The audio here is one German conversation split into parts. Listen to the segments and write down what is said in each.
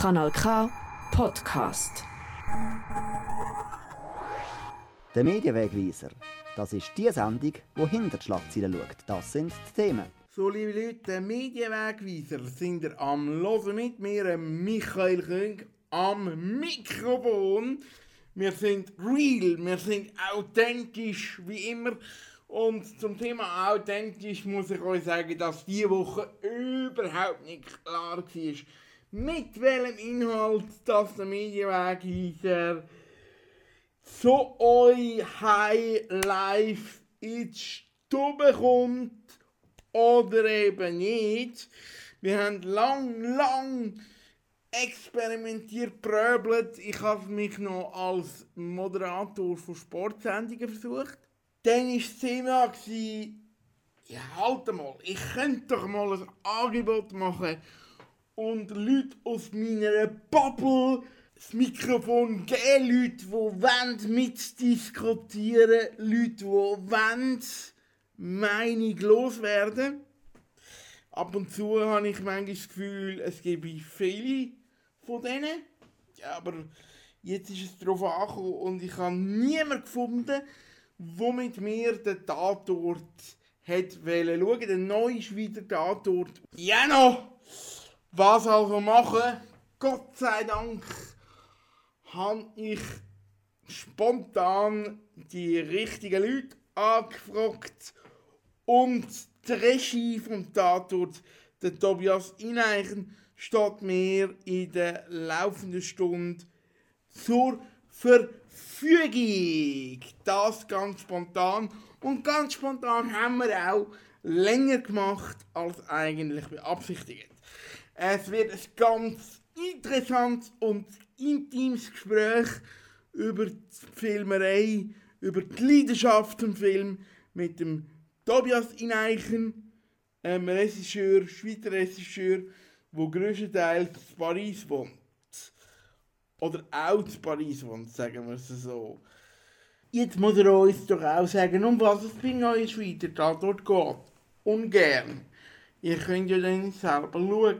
Kanal K Podcast. Der Medienwegweiser. Das ist die Sendung, die hinter die Schlagzeilen schaut. Das sind die Themen. So, liebe Leute, der Medienwegweiser sind ihr am Hören mit mir, Michael König, am Mikrofon. Wir sind real, wir sind authentisch, wie immer. Und zum Thema authentisch muss ich euch sagen, dass diese Woche überhaupt nicht klar war, mit welchem Inhalt das der Medienwegweiser so euch High Life in Stube kommt oder eben nicht. Wir haben lang, lang experimentiert, pröbelt. Ich habe mich noch als Moderator von Sportsendungen versucht. Dann war das Thema, ja, halt mal, ich könnte doch mal ein Angebot machen und Leute aus meiner Bubble das Mikrofon geben, Leute, die wollen mitdiskutieren, Leute, die wollen Meinung loswerden. Ab und zu habe ich manchmal das Gefühl, es gebe viele von denen. Ja, aber jetzt ist es darauf angekommen und ich habe niemanden gefunden, der mit mir den Tatort hat schauen. Der neue Schweizer Tatort. Ja noch! Was also machen? Gott sei Dank habe ich spontan die richtigen Leute angefragt und die Regie vom Tatort, der Tobias Ineichen, steht mir in der laufenden Stunde zur Verfügung. Das ganz spontan. Und ganz spontan haben wir auch länger gemacht als eigentlich beabsichtigt. Es wird ein ganz interessantes und intimes Gespräch über die Filmerei, über die Leidenschaft zum Film mit dem Tobias Ineichen, einem Regisseur, Schweizer Regisseur, der größtenteils in Paris wohnt. Oder auch in Paris wohnt, sagen wir es so. Jetzt muss er uns doch auch sagen, um was es bei neuen Schweizer Tatort geht. Ungern. Ihr könnt ja dann selber schauen.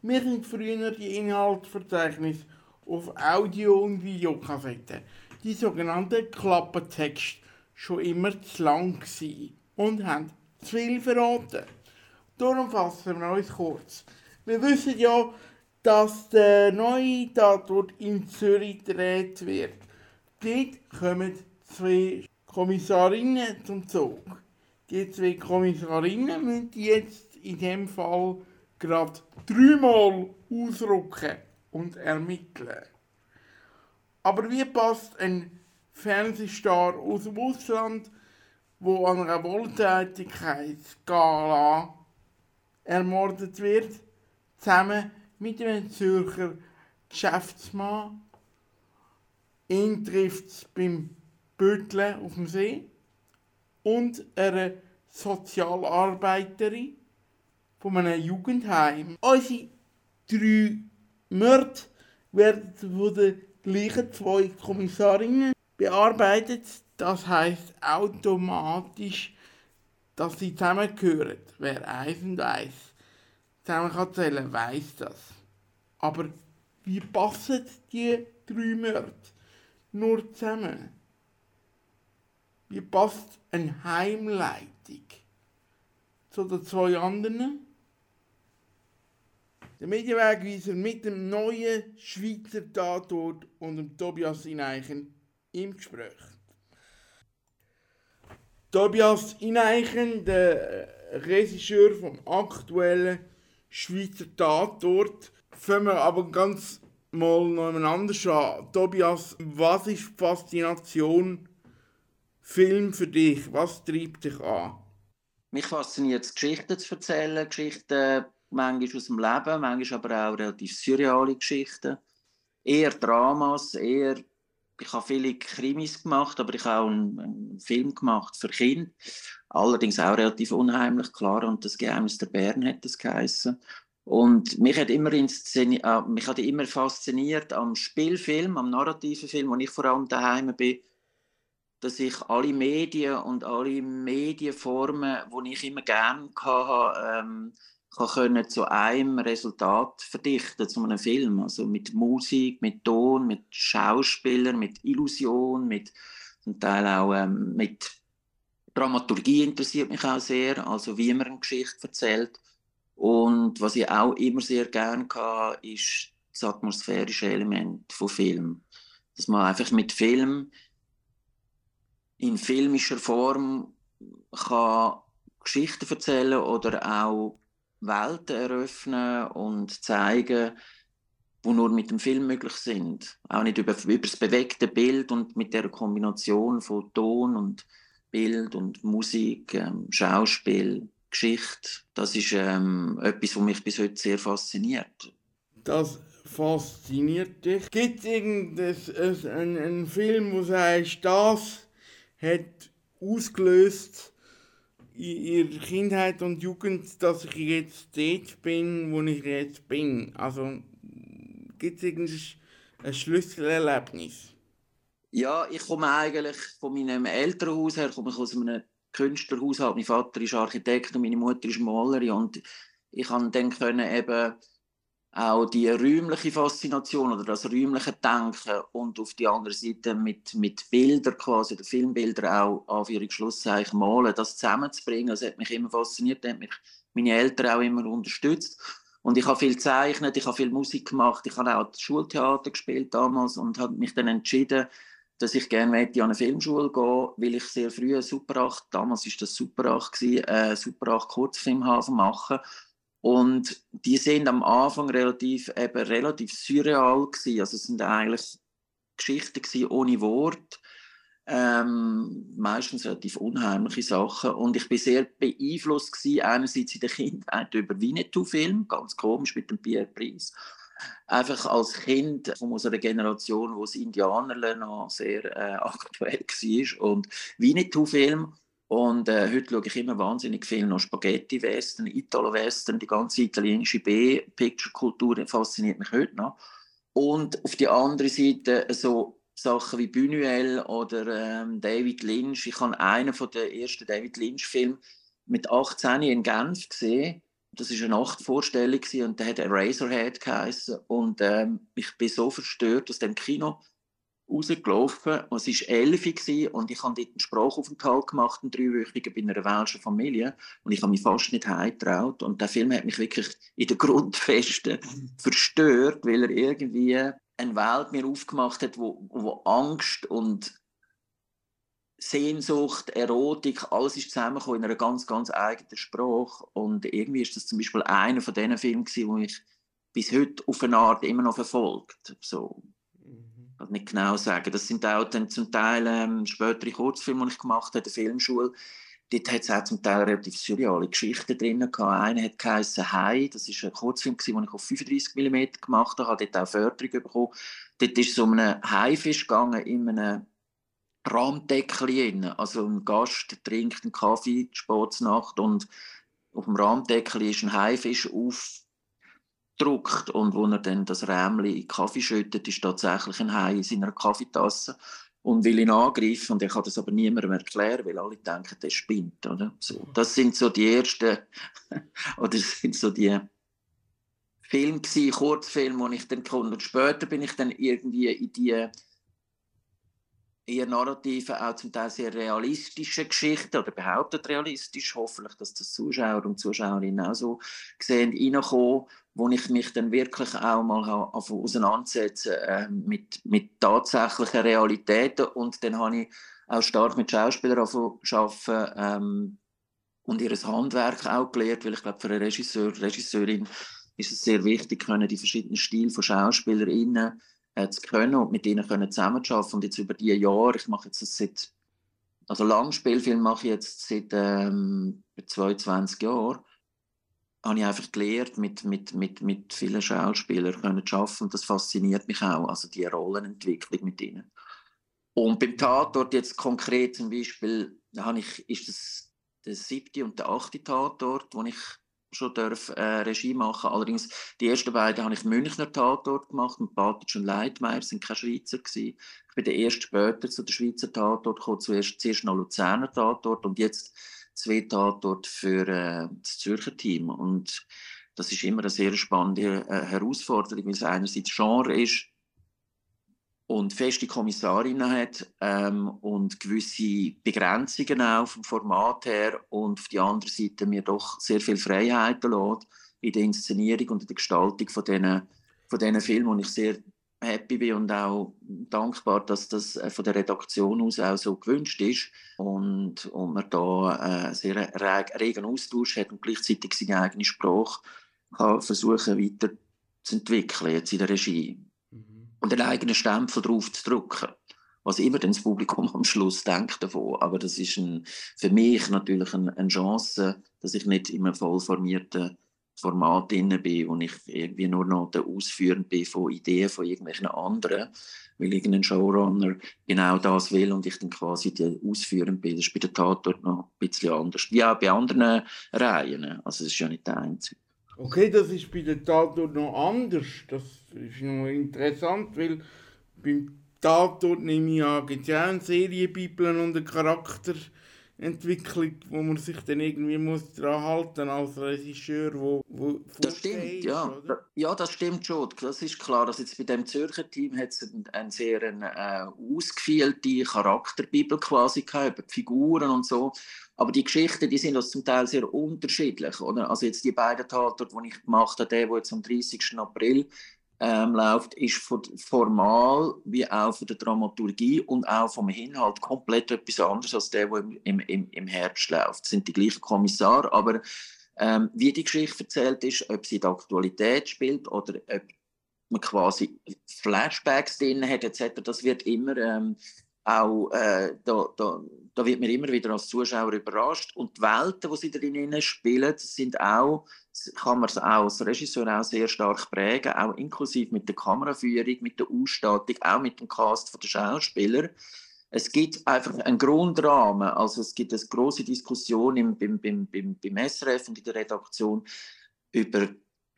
Wir sind früher die Inhaltsverzeichnisse auf Audio- und Videokassetten, die sogenannten Klappentext, schon immer zu lang gewesen und haben zu viel verraten. Darum fassen wir uns kurz. Wir wissen ja, dass der neue Tatort in Zürich gedreht wird. Dort kommen zwei Kommissarinnen zum Zug. Die zwei Kommissarinnen müssen jetzt in dem Fall gerade dreimal ausrücken und ermitteln. Aber wie passt ein Fernsehstar aus dem Ausland, wo an einer Wohltätigkeitsgala ermordet wird, zusammen mit einem Zürcher Geschäftsmann. Ihn trifft es beim Bötle auf dem See und einer Sozialarbeiterin von einem Jugendheim. Unsere drei Mörder werden von den gleichen zwei Kommissarinnen bearbeitet. Das heißt automatisch, dass sie zusammengehören. Wer eins und eins zusammen kann weiß das. Aber wie passen die drei Mörder nur zusammen? Wie passt eine Heimleitung zu den zwei anderen? Der Medienwegweiser mit dem neuen Schweizer Tatort und dem Tobias Ineichen im Gespräch. Tobias Ineichen, der Regisseur vom aktuellen Schweizer Tatort. Fangen wir aber ganz mal anders an. Tobias, was ist die Faszination Film für dich? Was treibt dich an? Mich fasziniert es, Geschichten zu erzählen, Geschichten manchmal aus dem Leben, manchmal aber auch relativ surreale Geschichten. Eher Dramas, eher ich habe viele Krimis gemacht, aber ich habe auch einen, einen, Film gemacht für Kinder. Allerdings auch relativ unheimlich, klar. Und das Geheimnis der Bären hat das geheißen. Und mich hat immer, äh, mich hat immer fasziniert am Spielfilm, am narrativen Film, wo ich vor allem daheim bin, dass ich alle Medien und alle Medienformen, die ich immer gerne hatte, ähm, kann können zu einem Resultat verdichten, zu einem Film. Also mit Musik, mit Ton, mit Schauspielern, mit Illusion, mit zum Teil auch ähm, mit Dramaturgie interessiert mich auch sehr, also wie man eine Geschichte erzählt. Und was ich auch immer sehr gerne hatte, ist das atmosphärische Element von Film. Dass man einfach mit Film in filmischer Form kann Geschichten erzählen oder auch Welten eröffnen und zeigen, die nur mit dem Film möglich sind. Auch nicht über, über das bewegte Bild und mit der Kombination von Ton und Bild und Musik, ähm, Schauspiel, Geschichte. Das ist ähm, etwas, was mich bis heute sehr fasziniert. Das fasziniert dich. Gibt es irgendeinen einen Film, wo du sagst, das hat ausgelöst in ihrer Kindheit und Jugend, dass ich jetzt dort bin, wo ich jetzt bin? Also gibt es irgendein Schlüsselerlebnis? Ja, ich komme eigentlich von meinem Elternhaus her, komme ich aus einem Künstlerhaushalt. Mein Vater ist Architekt und meine Mutter ist Malerin und ich kann dann können eben auch die räumliche Faszination oder das räumliche Denken und auf die andere Seite mit, mit Bildern quasi, oder Filmbilder auch, Anführungsschlusszeichen, malen, das zusammenzubringen, das hat mich immer fasziniert, das hat mich meine Eltern auch immer unterstützt. Und ich habe viel gezeichnet, ich habe viel Musik gemacht, ich habe auch Schultheater gespielt damals und habe mich dann entschieden, dass ich gerne an eine Filmschule gehen weil ich sehr früh Super 8, damals war das Super 8, gewesen, äh, Super 8 Kurzfilmhafen machen und die sind am Anfang relativ, eben relativ surreal gewesen. Also es sind eigentlich Geschichten gewesen, ohne Wort, ähm, meistens relativ unheimliche Sachen. Und ich bin sehr beeinflusst gewesen, einerseits in der Kindheit über Winnetou-Film, ganz komisch mit dem Pierre Price. Einfach als Kind von unserer Generation, wo das Indianerle noch sehr äh, aktuell war. Und Winnetou-Film und äh, heute schaue ich immer wahnsinnig viel noch Spaghetti-Western, Italo-Western, die ganze italienische B-Picture-Kultur fasziniert mich heute noch. Und auf der anderen Seite so Sachen wie Buñuel oder ähm, David Lynch. Ich habe einen von den ersten David Lynch-Filmen mit 18 in Genf gesehen. Das war eine Nachtvorstellung und der hat Eraserhead geheißen. Und ähm, ich bin so verstört aus dem Kino rausgelaufen. Es war elf und ich habe dort einen Sprachaufenthalt gemacht, einen dreiwöchigen, bei einer welschen Familie. Und ich habe mich fast nicht heimgetraut. Und der Film hat mich wirklich in der Grundfesten verstört, weil er irgendwie eine Welt mir aufgemacht hat, wo, wo Angst und Sehnsucht, Erotik, alles ist zusammengekommen in einer ganz, ganz eigenen Sprache. Und irgendwie ist das zum Beispiel einer von diesen Filmen, die mich bis heute auf eine Art immer noch verfolgt. So, kann nicht genau sagen. Das sind auch dann zum Teil ähm, spätere Kurzfilme, die ich gemacht habe, der Filmschule. Dort hat es auch zum Teil relativ surreale Geschichten drin. Gehabt. Einer hat geheißen «Hai». Das war ein Kurzfilm, den ich auf 35 mm gemacht habe. Habe dort auch Förderung bekommen. Dort ist es um einen Haifisch gegangen in einem Rahmdeckel. Also ein Gast trinkt einen Kaffee, die Nacht und auf dem Rahmdeckel ist ein Haifisch auf druckt und wo er dann das Rämli in den Kaffee schüttet, ist tatsächlich ein Hai in seiner Kaffeetasse und will ihn angreifen und er kann das aber niemandem erklären, weil alle denken, der spinnt, oder? So, das sind so die ersten oder sind so die Filme gewesen, Kurzfilme, wo ich dann konnte. Und später bin ich dann irgendwie in die eher narrative, auch zum Teil sehr realistische Geschichten oder behauptet realistisch, hoffentlich, dass das Zuschauer und Zuschauerinnen auch so sehen, reinkommen, wo ich mich dann wirklich auch mal auseinandersetze äh, mit, mit tatsächlichen Realitäten und dann habe ich auch stark mit Schauspielern arbeiten ähm, und ihr Handwerk auch gelernt, weil ich glaube, für einen Regisseur, Regisseurin ist es sehr wichtig, können die verschiedenen Stile von SchauspielerInnen äh, zu können und mit ihnen können zusammenzuarbeiten. Und jetzt über die Jahre, ich mache jetzt das seit, also Langspielfilm mache ich jetzt seit ähm, 22 Jahren, habe ich einfach gelernt, mit, mit, mit, mit vielen Schauspielern können zu arbeiten. Und das fasziniert mich auch, also die Rollenentwicklung mit ihnen. Und beim Tatort jetzt konkret zum Beispiel, habe ich, ist das der siebte und der achte Tatort, wo ich schon darf, äh, Regie machen Allerdings, die ersten beiden habe ich Münchner Tatort gemacht mit Batic und Leitmeier, sind keine Schweizer gewesen. Ich bin der erste später zu der Schweizer Tatort gekommen, zuerst, zuerst noch Luzerner Tatort und jetzt zwei Tatort für äh, das Zürcher Team. Und das ist immer eine sehr spannende äh, Herausforderung, weil es einerseits Genre ist und feste Kommissarinnen hat ähm, und gewisse Begrenzungen auch vom Format her und auf die andere Seite mir doch sehr viel Freiheiten lässt in der Inszenierung und in der Gestaltung von diesen, von Filmen, und ich sehr happy bin und auch dankbar, dass das äh, von der Redaktion aus auch so gewünscht ist und, und man da äh, sehr regen Austausch hat und gleichzeitig seine eigene Sprache kann versuchen weiterzuentwickeln jetzt in der Regie mhm. und einen eigenen Stempel drauf zu drücken was immer das Publikum am Schluss denkt davon. Aber das ist ein, für mich natürlich eine, eine Chance, dass ich nicht in einem voll formierten Format drin bin, wo ich irgendwie nur noch der Ausführer bin von Ideen von irgendwelchen anderen, weil irgendein Showrunner genau das will und ich dann quasi der Ausführer bin. Das ist bei der Tatort noch ein bisschen anders. Wie auch bei anderen Reihen. Also es ist ja nicht der einzige. Okay, das ist bei der Tatort noch anders. Das ist noch interessant, weil beim Tatort nehme ich an, gibt es ja auch eine Serienbibel und einen Charakter Entwicklung, wo man sich dann irgendwie muss daran halten als Regisseur, wo, wo Das stimmt, ja. Oder? Ja, das stimmt schon. Das ist klar, dass jetzt bei dem Zürcher Team hat es eine sehr äh, ausgefeilte Charakterbibel quasi gehabt, über die Figuren und so. Aber die Geschichten, die sind zum Teil sehr unterschiedlich, oder? Also jetzt die beiden Tatorte, die ich gemacht habe, der, der jetzt am 30. April ähm, läuft, ist formal wie auch von der Dramaturgie und auch vom Inhalt komplett etwas anderes als der, der im, im, im Herbst läuft. Es sind die gleichen Kommissare, aber ähm, wie die Geschichte erzählt ist, ob sie in der Aktualität spielt oder ob man quasi Flashbacks drin hat etc., das wird immer ähm, auch, äh, da, da, da wird man immer wieder als Zuschauer überrascht. Und die Welten, die sie darin spielen, sind auch, kann man auch als Regisseur auch sehr stark prägen, auch inklusive mit der Kameraführung, mit der Ausstattung, auch mit dem Cast der Schauspieler. Es gibt einfach einen Grundrahmen, also es gibt eine große Diskussion im, beim, beim, beim, beim SRF und in der Redaktion über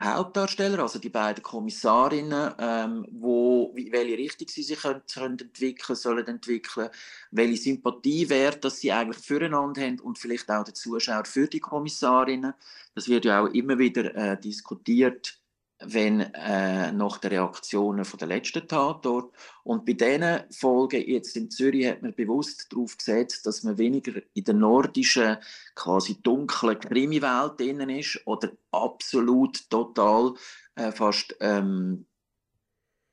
Hauptdarsteller, also die beiden Kommissarinnen, ähm, wo, welche Richtung sie sich können, können entwickeln sollen entwickeln, welche Sympathiewerte sie eigentlich füreinander haben und vielleicht auch der Zuschauer für die Kommissarinnen. Das wird ja auch immer wieder äh, diskutiert wenn äh, nach den Reaktionen von der letzten Tatort. Und bei diesen Folgen jetzt in Zürich hat man bewusst darauf gesetzt, dass man weniger in der nordischen, quasi dunklen Krimi-Welt drin ist oder absolut total äh, fast ähm,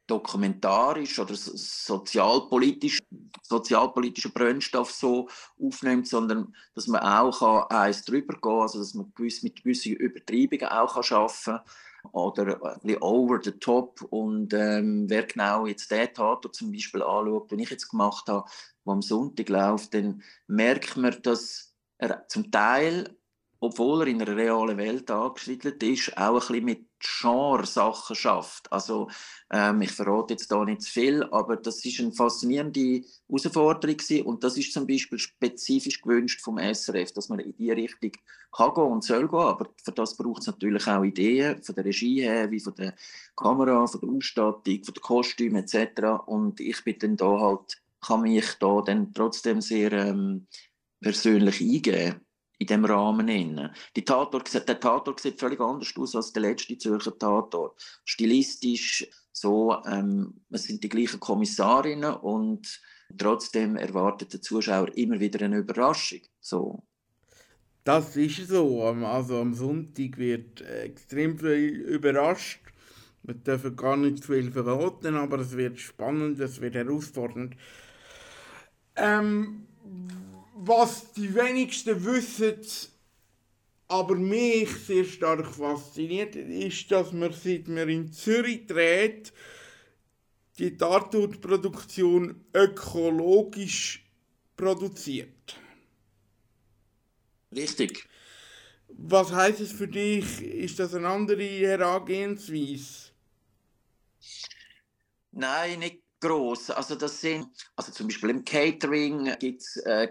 dokumentarisch oder sozialpolitisch, sozialpolitischer Brennstoff so aufnimmt, sondern dass man auch eins drüber gehen kann, also dass man gewiss, mit gewissen Übertreibungen auch kann oder ein bisschen over the top. Und ähm, wer genau jetzt den Tatort zum Beispiel anschaut, den ich jetzt gemacht habe, der am Sonntag läuft, dann merkt man, dass er zum Teil obwohl er in einer realen Welt angesiedelt ist, auch ein bisschen mit Genre-Sachen schafft. Also ähm, ich verrate jetzt da nicht zu viel, aber das ist eine faszinierende Herausforderung gewesen. und das ist zum Beispiel spezifisch gewünscht vom SRF, dass man in die Richtung kann gehen und soll gehen, aber für das braucht es natürlich auch Ideen von der Regie her, wie von der Kamera, von der Ausstattung, von den Kostümen etc. Und ich bin dann da halt, kann mich da dann trotzdem sehr ähm, persönlich eingeben in dem Rahmen. Innen. Die Tatort, der Tatort sieht völlig anders aus als der letzte Zürcher Tatort. Stilistisch, so, ähm, es sind die gleichen Kommissarinnen und trotzdem erwartet der Zuschauer immer wieder eine Überraschung. So. Das ist so. Also am Sonntag wird extrem viel überrascht. Wir dürfen gar nicht zu viel verraten, aber es wird spannend, es wird herausfordernd. Ähm, was die wenigsten wissen, aber mich sehr stark fasziniert, ist, dass man seit man in Zürich dreht, die Tatort-Produktion ökologisch produziert. Richtig. Was heißt es für dich? Ist das eine andere Herangehensweise? Nein, nicht gross. Also das sind, also zum Beispiel im Catering gibt es äh,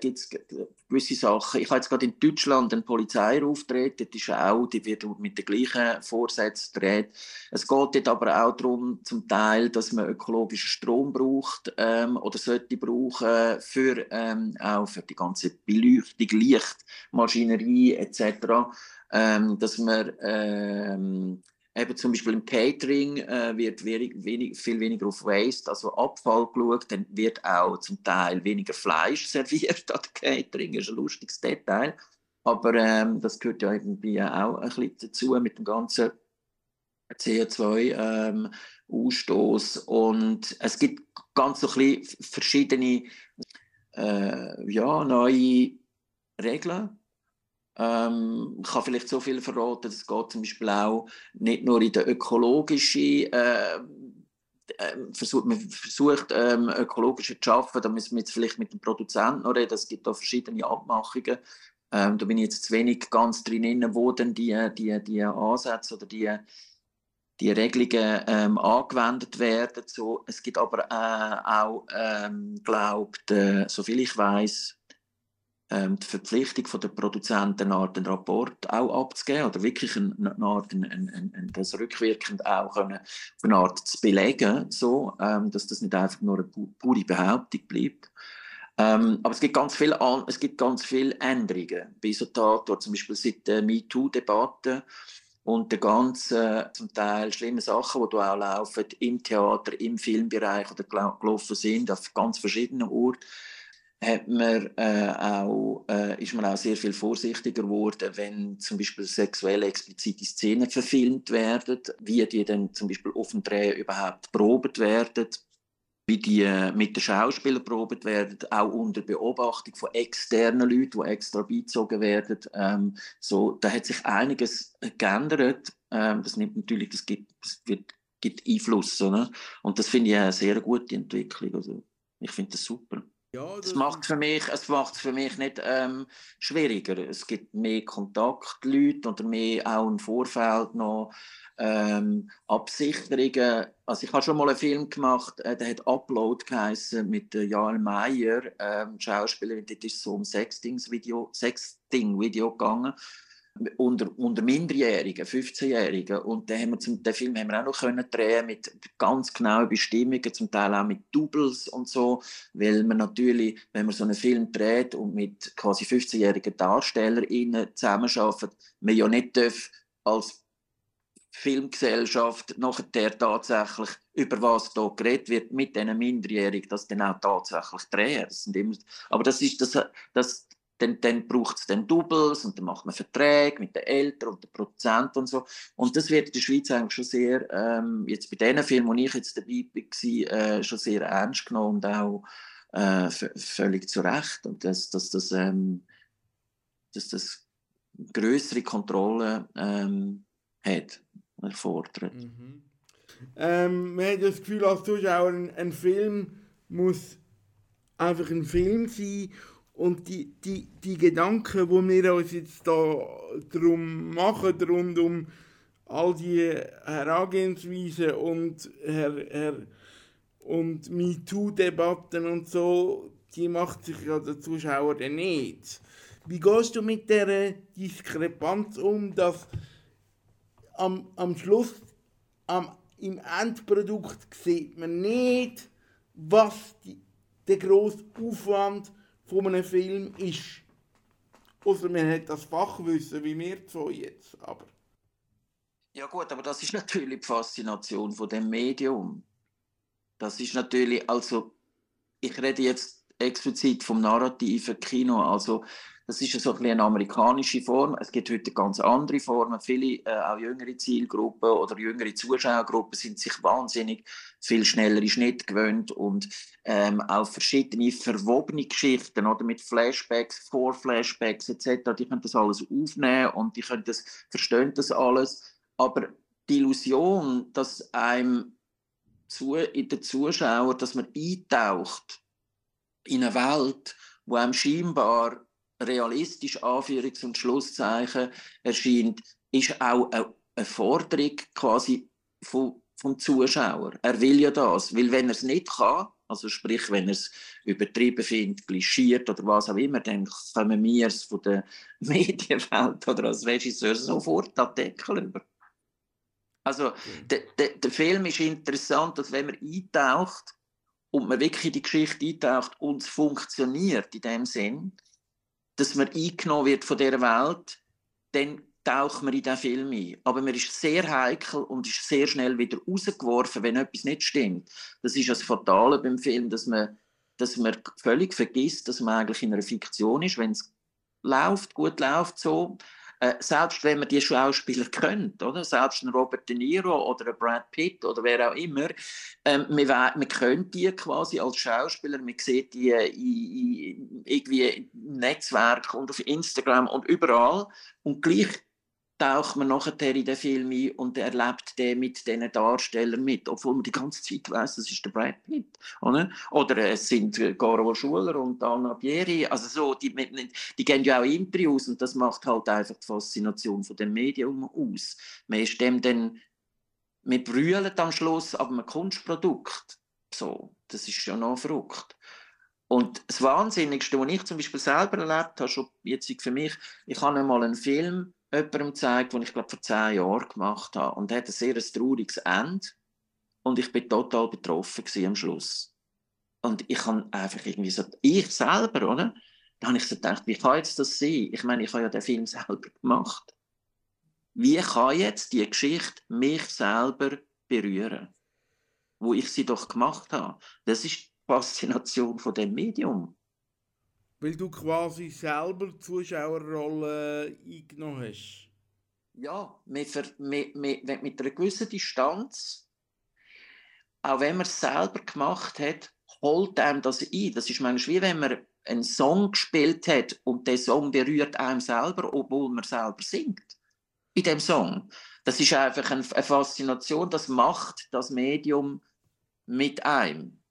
gewisse Sachen. Ich habe jetzt gerade in Deutschland einen Polizeiruf gedreht, das ist auch, die wird mit den gleichen Vorsätzen gedreht. Es geht dort aber auch darum, zum Teil, dass man ökologischen Strom braucht ähm, oder sollte brauchen für, ähm, auch für die ganze Beleuchtung, Licht, Maschinerie etc., ähm, dass man ähm, Eben zum Beispiel im Catering äh, wird wenig, wenig, viel weniger auf Waste, also Abfall geschaut. Dann wird auch zum Teil weniger Fleisch serviert an Catering. Das ist ein lustiges Detail. Aber ähm, das gehört ja irgendwie auch ein bisschen dazu mit dem ganzen CO2-Ausstoß. Ähm, und es gibt ganz so verschiedene äh, ja, neue Regeln ähm, ich kann vielleicht so viel verraten, es geht zum Beispiel auch nicht nur in der ökologischen äh, ähm, versucht, man versucht, ähm, ökologischer zu arbeiten, da müssen wir jetzt vielleicht mit dem Produzenten noch reden, es gibt da verschiedene Abmachungen. Ähm, da bin ich jetzt zu wenig ganz drin, wo denn die, die, die Ansätze oder die, die Regelungen ähm, angewendet werden. So, es gibt aber äh, auch, ähm, glaubt, äh, soviel ich weiß, ähm, die Verpflichtung der Produzenten, eine Art einen Rapport auch abzugeben oder wirklich eine, eine Art, ein, ein, ein, das rückwirkend auch können, eine Art zu belegen, so, ähm, dass das nicht einfach nur eine pure Behauptung bleibt. Ähm, aber es gibt ganz viele, es gibt ganz viele Änderungen. Bei so Tator, zum Beispiel seit der MeToo-Debatte und der ganzen, zum Teil schlimmen Sachen, die auch laufen, im Theater, im Filmbereich oder gelaufen sind, auf ganz verschiedenen Orten, hat man, äh, auch, äh, ist man auch sehr viel vorsichtiger geworden, wenn zum Beispiel sexuell explizite Szenen verfilmt werden, wie die dann zum Beispiel auf dem Dreh überhaupt probt werden, wie die äh, mit den Schauspielern probt werden, auch unter Beobachtung von externen Leuten, die extra beizogen werden. Ähm, so, da hat sich einiges geändert. Ähm, das nimmt natürlich, das gibt, das wird, gibt Einfluss. Oder? Und das finde ich eine sehr gute Entwicklung. Also, ich finde das super. Ja, das es macht für mich, es macht für mich nicht ähm, schwieriger. Es gibt mehr Kontaktleute oder mehr auch im Vorfeld noch ähm, Absicherungen. Also ich habe schon mal einen Film gemacht, äh, der hat Upload geheißen mit äh, Jael Meyer, ähm, Schauspielerin. Das ist so um Sexting-Video Sexting -Video gegangen unter, unter Minderjährigen, 15-Jährigen. Und den, haben wir zum, den Film haben wir auch noch können drehen mit ganz genauen Bestimmungen, zum Teil auch mit Doubles und so, weil man natürlich, wenn man so einen Film dreht und mit quasi 15-jährigen DarstellerInnen zusammenarbeitet, man ja nicht darf als Filmgesellschaft nachher tatsächlich über was da geredet wird mit diesen Minderjährigen, das dann auch tatsächlich drehen. Das sind immer, aber das ist das, das dann, dann braucht es dann Doubles und dann macht man Verträge mit den Eltern und den Produzenten und so. Und das wird in der Schweiz eigentlich schon sehr, ähm, jetzt bei diesen Filmen, wo ich jetzt dabei war, äh, schon sehr ernst genommen und auch äh, völlig zu Recht. Und dass, dass, dass, ähm, dass das größere Kontrolle ähm, hat, erfordert. Mhm. Ähm, man hat das Gefühl als Zuschauer, ein, ein Film muss einfach ein Film sein und die, die, die Gedanken, die wir uns jetzt da drum machen, rund um all die Herangehensweisen und, Her, Her, und MeToo-Debatten und so, die macht sich ja der Zuschauer dann nicht. Wie gehst du mit der Diskrepanz um, dass am, am Schluss, am, im Endprodukt sieht man nicht, was die, der grosse Aufwand ist, von einem Film ist. Außer man hat das Fachwissen, wie wir zwei jetzt. Aber. Ja gut, aber das ist natürlich die Faszination von dem Medium. Das ist natürlich, also ich rede jetzt explizit vom narrativen Kino. Also das ist so ein eine amerikanische Form. Es gibt heute ganz andere Formen. Viele, äh, auch jüngere Zielgruppen oder jüngere Zuschauergruppen sind sich wahnsinnig viel schnellere Schnitt gewöhnt und ähm, auch verschiedene verwobene Geschichten oder mit Flashbacks, Vor-Flashbacks etc. Die können das alles aufnehmen und die können das, verstehen das alles. Aber die Illusion, dass einem zu, in den Zuschauer, dass man eintaucht in eine Welt, wo einem scheinbar realistisch Anführungs- und Schlusszeichen erscheint, ist auch eine, Forderung quasi von vom Zuschauer. Er will ja das, weil wenn er es nicht kann, also sprich, wenn er es übertrieben findet, klischiert oder was auch immer, dann kommen wir es von der Medienwelt oder als Regisseur sofort an Deckel über. Also der, der, der Film ist interessant, dass wenn man eintaucht und man wirklich in die Geschichte eintaucht und es funktioniert in dem Sinn, dass man eingenommen wird von dieser Welt, dann taucht man in diesen Film ein. Aber man ist sehr heikel und ist sehr schnell wieder rausgeworfen, wenn etwas nicht stimmt. Das ist das Fatale beim Film, dass man, dass man völlig vergisst, dass man eigentlich in einer Fiktion ist. Wenn es läuft, gut läuft so, äh, selbst wenn man die Schauspieler kennt, oder? selbst ein Robert De Niro oder ein Brad Pitt oder wer auch immer, ähm, man, kennt die quasi als Schauspieler, man sieht die in, in, irgendwie im Netzwerk und auf Instagram und überall und gleich taucht man nachher in den Film ein und erlebt den mit diesen Darstellern mit, obwohl man die ganze Zeit weiß, das ist der Brad Pitt. Oder, oder es sind Garo Schuler und Anna Bieri, also so, die, die gehen ja auch Interviews und das macht halt einfach die Faszination von dem Medium aus. Man ist dem dann, wir brüllen am Schluss aber ein Kunstprodukt. So, das ist ja noch verrückt. Und das Wahnsinnigste, was ich zum Beispiel selber erlebt habe, schon jetzt für mich, ich habe einmal einen Film jemandem gezeigt, den ich glaube vor zehn Jahren gemacht habe. Und hat ein sehr trauriges Ende. Und ich bin total betroffen am Schluss. Und ich habe einfach irgendwie so, ich selber, oder? Da habe ich so gedacht, wie kann jetzt das sein? Ich meine, ich habe ja den Film selber gemacht. Wie kann jetzt die Geschichte mich selber berühren? Wo ich sie doch gemacht habe. Das ist die Faszination von dem Medium. Weil du quasi selber die Zuschauerrolle eingenommen hast. Ja, mit, mit, mit, mit einer gewissen Distanz, auch wenn man es selber gemacht hat, holt einem das ein. Das ist manchmal wie wenn man einen Song gespielt hat und der Song berührt einem selber, obwohl man selber singt. In dem Song. Das ist einfach eine Faszination, das macht das Medium mit einem.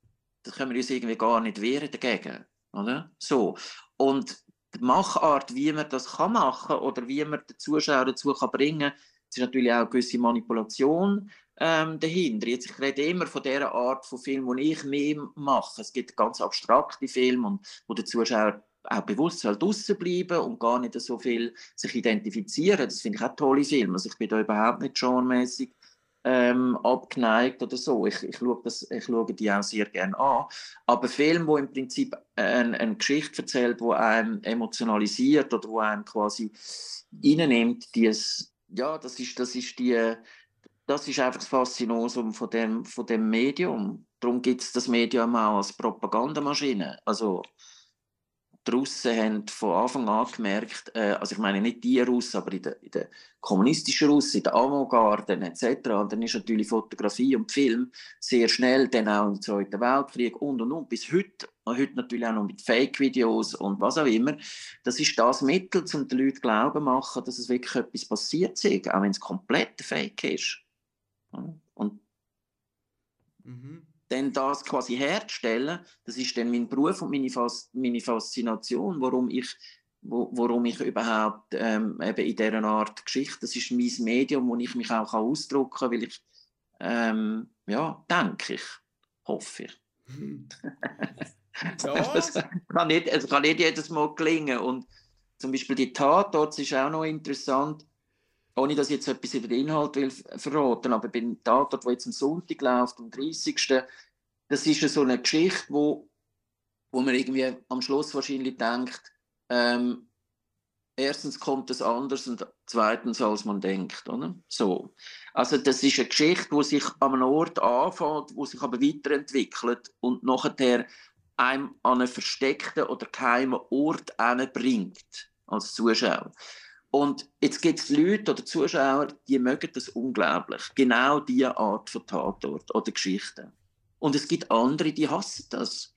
Das können wir uns irgendwie gar nicht wehren dagegen. Oder? So. Und die Machart, wie man das kann machen oder wie man den Zuschauer dazu kann bringen kann, ist natürlich auch eine gewisse Manipulation ähm, dahinter. Jetzt, ich rede immer von der Art von Film, die ich mehr mache. Es gibt ganz abstrakte Filme, und, wo der Zuschauer auch bewusst draußen bleiben und gar nicht so viel sich identifizieren. Das finde ich auch tolle Filme. Also ich bin da überhaupt nicht genremäßig ähm, abgeneigt oder so. Ich, ich, schaue das, ich schaue die auch sehr gerne an. Aber Film, wo im Prinzip eine, eine Geschichte erzählt, wo einen emotionalisiert oder wo einen quasi reinnimmt, dieses, ja, das ist, das ist die, das ist einfach das Faszinosum von dem, von dem Medium. Darum gibt es das Medium auch als Propagandamaschine. Also die Russen haben von Anfang an gemerkt, äh, also ich meine nicht die Russen, aber in der, in der kommunistischen Russen, in der Avantgarde etc. Und dann ist natürlich Fotografie und Film sehr schnell, dann auch im Zweiten Weltkrieg und und und, bis heute, heute natürlich auch noch mit Fake-Videos und was auch immer. Das ist das Mittel, um den Leuten glauben machen, dass es wirklich etwas passiert ist, auch wenn es komplett Fake ist. Und mhm dann das quasi herzustellen, das ist dann mein Beruf und meine, Fas meine Faszination, warum ich, wo, warum ich überhaupt ähm, eben in dieser Art Geschichte, das ist mein Medium, wo ich mich auch ausdrücken kann, weil ich, ähm, ja, denke ich, hoffe ich. Ja. es, kann nicht, kann nicht jedes Mal gelingen und zum Beispiel die Tat dort ist auch noch interessant, ohne dass ich jetzt etwas über den Inhalt will verraten, aber beim Tatort, wo jetzt am Sonntag läuft, am 30. Das ist so eine Geschichte, wo, wo man irgendwie am Schluss wahrscheinlich denkt, ähm, erstens kommt es anders und zweitens als man denkt, oder? So. Also das ist eine Geschichte, wo sich an einem Ort anfängt, wo sich aber weiterentwickelt und nachher einem an einen versteckten oder geheimen Ort bringt als Zuschauer. Und jetzt gibt es Leute oder Zuschauer, die mögen das unglaublich. Genau diese Art von Tatort oder Geschichte. Und es gibt andere, die hassen das.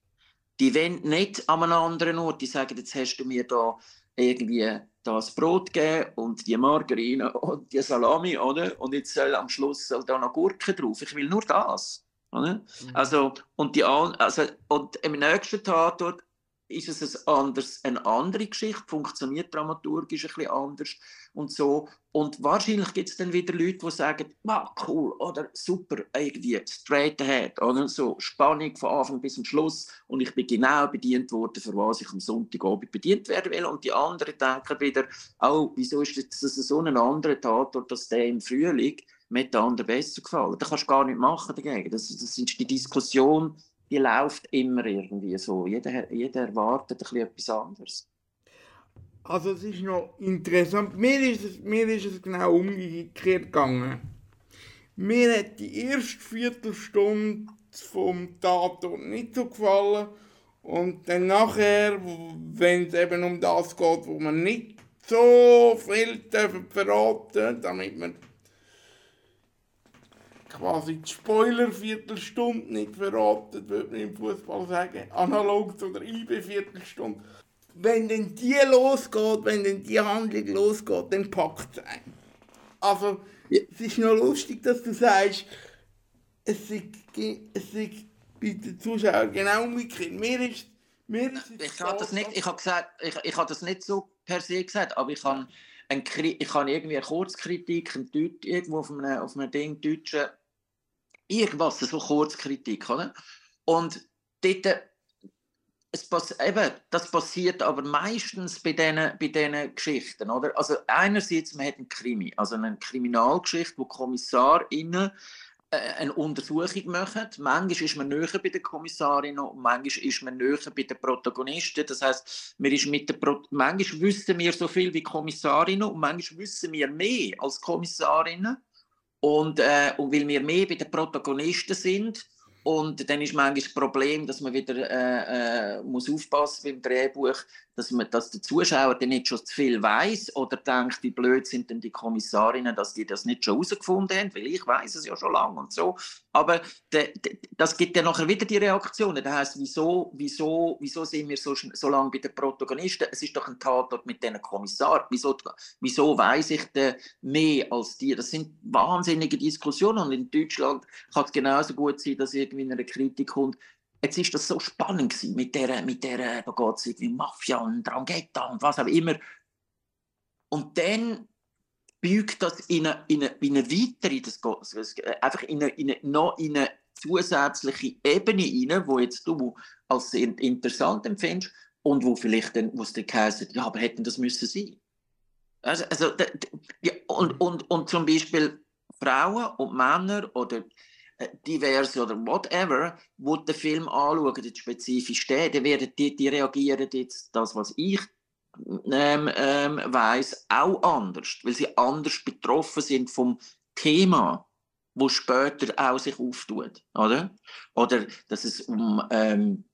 Die wollen nicht an einem anderen Ort, die sagen, jetzt hast du mir da irgendwie das Brot gegeben und die Margarine und die Salami, oder? Und jetzt soll am Schluss soll da noch Gurke drauf. Ich will nur das. Oder? Mhm. Also, und, die, also, und im nächsten Tatort ist es ein anders, eine andere Geschichte, funktioniert dramaturgisch ein bisschen anders und so. Und wahrscheinlich gibt es dann wieder Leute, die sagen, wow, cool oder super, irgendwie straight ahead oder so, Spannung von Anfang bis zum Schluss und ich bin genau bedient worden, für was ich am Sonntagabend bedient werden will. Und die anderen denken wieder, oh, wieso ist das so ein anderer Tatort, dass der im Frühling mit den anderen besser gefallen. Da kannst du gar nicht machen dagegen. Das, das ist die Diskussion, die läuft immer irgendwie so. Jeder, jeder erwartet ein bisschen etwas anderes. Also es ist noch interessant. Mir ist es, mir ist es genau umgekehrt gegangen. Mir hat die erste Viertelstunde vom Tatort nicht so gefallen. Und dann nachher, wenn es eben um das geht, wo man nicht so viel verraten damit man quasi die Spoiler-Viertelstunde nicht verraten, würde man im Fußball sagen, analog zu der IB-Viertelstunde. Wenn dann die losgeht, wenn dann die Handlung losgeht, dann packt es einen. Also, ja. es ist noch lustig, dass du sagst, es ist, bei den Zuschauern genau umgekehrt. Mir ist, mir ist ich habe das nicht, ich habe gesagt, ich, ich habe das nicht so per se gesagt, aber ich habe ein, ich habe irgendwie eine Kurzkritik, ein Deut, irgendwo auf einem, auf einem Ding, deutschen irgendwas, so Kurzkritik, oder? Und dort, es pass eben, das passiert aber meistens bei diesen bei diesen Geschichten, oder? Also einerseits, man hat einen Krimi, also eine Kriminalgeschichte, wo KommissarInnen äh, eine Untersuchung machen. Manchmal ist man näher bei den Kommissarinnen und manchmal ist man näher bei den Protagonisten. Das heißt, man ist mit der Pro manchmal wissen wir so viel wie Kommissarinnen und manchmal wissen wir mehr als Kommissarinnen. Und, äh, und weil wir mehr bei den Protagonisten sind, und dann ist manchmal das Problem, dass man wieder äh, äh, muss aufpassen beim Drehbuch, dass, man, dass der Zuschauer dann nicht schon zu viel weiß oder denkt, wie blöd sind denn die Kommissarinnen, dass die das nicht schon herausgefunden haben, weil ich weiß es ja schon lange und so. Aber de, de, das gibt dann nachher wieder die Reaktionen. Das heißt, wieso, wieso, wieso sind wir so, so lange bei den Protagonisten? Es ist doch ein Tatort mit diesen Kommissaren. Wieso, wieso weiß ich denn mehr als die? Das sind wahnsinnige Diskussionen und in Deutschland kann es genauso gut sein, dass irgendwie in einer Kritik kommt, Jetzt ist das so spannend mit der, mit der, da geht es irgendwie Mafia und Drangheta und was auch immer. Und dann bügt das in eine, in eine, in eine weitere, das geht, einfach in eine, in eine, noch in eine zusätzliche Ebene rein, wo jetzt du als sehr interessant empfindest und wo vielleicht dann, wo es dann heisst, ja, aber hätten das müssen sein. Also, also ja, und, und, und zum Beispiel Frauen und Männer oder äh, diverse oder whatever, wo den Film anschauen, spezifisch der, dann werden die, die reagieren jetzt das, was ich ähm, ähm, weiß, auch anders, weil sie anders betroffen sind vom Thema, wo später auch sich auftut, oder? Oder dass es um ähm,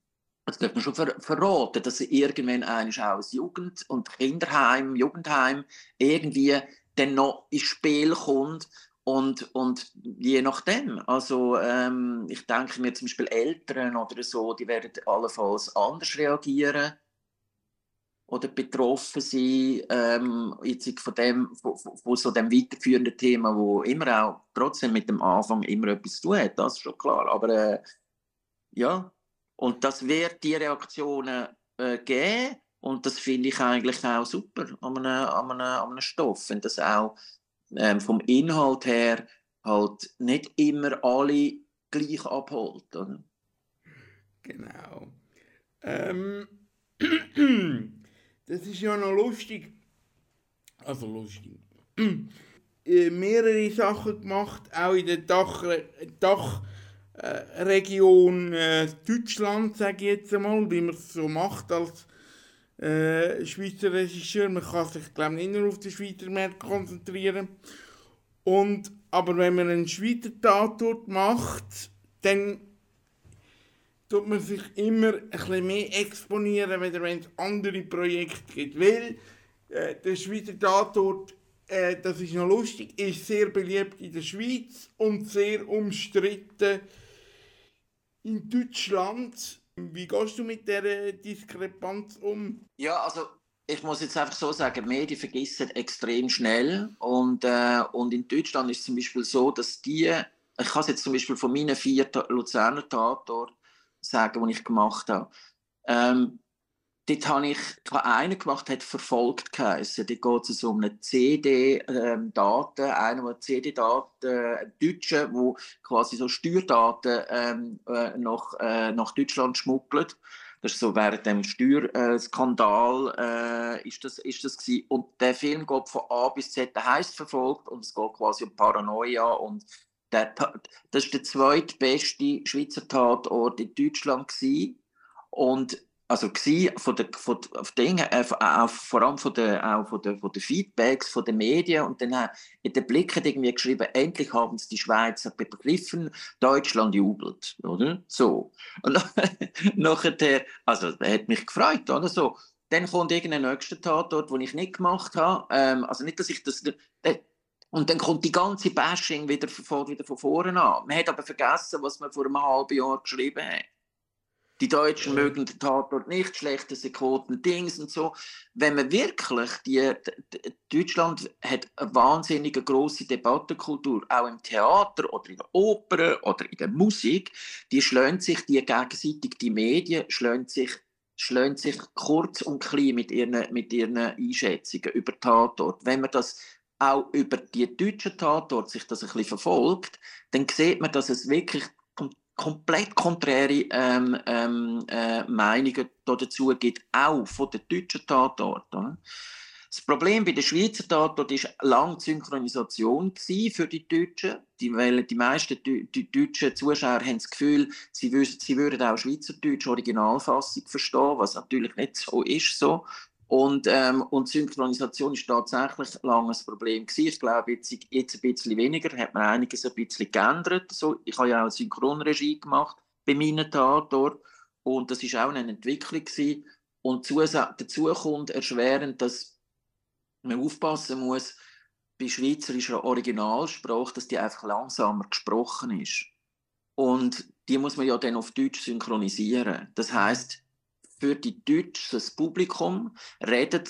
das darf man schon ver verraten, dass irgendwann eigentlich auch das Jugend- und Kinderheim, Jugendheim irgendwie dann noch ins Spiel kommt und, und je nachdem, also ähm, ich denke mir zum Beispiel Eltern oder so, die werden allenfalls anders reagieren oder betroffen sein, ähm, jetzt von dem, von, von, so dem weiterführenden Thema, wo immer auch trotzdem mit dem Anfang immer etwas zu tun hat, das ist schon klar. Aber äh, ja, und das wird die Reaktionen äh, geben und das finde ich eigentlich auch super an einem, an einem, an einem Stoff, wenn das auch ähm, vom Inhalt her halt nicht immer alle gleich abholt. Oder? Genau. Ähm, das ist ja noch lustig. Also lustig. äh, mehrere Sachen gemacht, auch in der Dachregion Dach, äh, Deutschland, sage ich jetzt einmal, wie man es so macht als äh, Schweizer Regisseur. Man kann sich, glaube nicht nur auf den Schweizer Markt konzentrieren. Und, aber wenn man einen Schweizer Tatort macht, dann tut man sich immer bisschen mehr exponieren, wenn es andere Projekte gibt. Weil äh, der Schweizer Tatort, äh, das ist noch lustig, ist sehr beliebt in der Schweiz und sehr umstritten in Deutschland. Wie gehst du mit dieser Diskrepanz um? Ja, also ich muss jetzt einfach so sagen, Medien vergessen extrem schnell. Und, äh, und in Deutschland ist es zum Beispiel so, dass die, ich kann es jetzt zum Beispiel von meinen vier Luzerner Tatort sagen, die ich gemacht habe. Ähm, dort habe ich, ich einen gemacht, hat verfolgt geheißen. Dort geht es um eine CD-Daten, ähm, einer, der CD-Daten, äh, Deutsche, wo quasi so Steuerdaten ähm, äh, nach, äh, nach Deutschland schmuggelt. Das ist so während dem Steuerskandal äh, ist das, ist das gewesen. Und der Film geht von A bis Z, der heißt verfolgt und es geht quasi um Paranoia und der, das ist der zweitbeste Schweizer Tatort in Deutschland gewesen. und also von der, von, von Dingen, äh, auch, vor allem von der, auch von der, von der Feedbacks von den Medien und dann in den Blicken irgendwie geschrieben, endlich haben es die Schweizer begriffen, Deutschland jubelt, oder? So. Und nachher, also, er hat mich gefreut, oder? So. Dann kommt irgendein nächster Tatort, den ich nicht gemacht habe. Ähm, also nicht, dass ich das... Äh, und dann kommt die ganze Bashing wieder, wieder von vorne an. Man hat aber vergessen, was man vor einem halben Jahr geschrieben hat. Die Deutschen mögen den Tatort nicht, schlechte Quoten, Dings und so. Wenn man wirklich, die, die, Deutschland hat eine wahnsinnige große Debattenkultur, auch im Theater oder in der Oper oder in der Musik, die schlönt sich die gegenseitig, die Medien schlönt sich schlönt sich kurz und klein mit ihren, mit ihren Einschätzungen über Tatort. Wenn man das auch über die deutschen Tatort sich das ein bisschen verfolgt, dann sieht man, dass es wirklich komplett konträre ähm, ähm, äh, Meinungen dazu gibt, auch von den deutschen Tatorten. Das Problem bei den Schweizer Tatort war lange Synchronisation für die Deutschen. Die, weil die meisten die, die deutschen Zuschauer haben das Gefühl, sie, sie würden auch Schweizerdeutsch Originalfassung verstehen, was natürlich nicht so ist. So. Und, ähm, und Synchronisation ist tatsächlich ein Problem gewesen. Ich glaube, jetzt, jetzt ein bisschen weniger, hat man einiges ein bisschen geändert. So, ich habe ja auch Synchronregie gemacht bei meinen Tatort und das ist auch eine Entwicklung gewesen. Und dazu kommt erschwerend, dass man aufpassen muss, bei schweizerischer Originalsprache, dass die einfach langsamer gesprochen ist. Und die muss man ja dann auf Deutsch synchronisieren. Das heißt, für die deutsches Publikum reden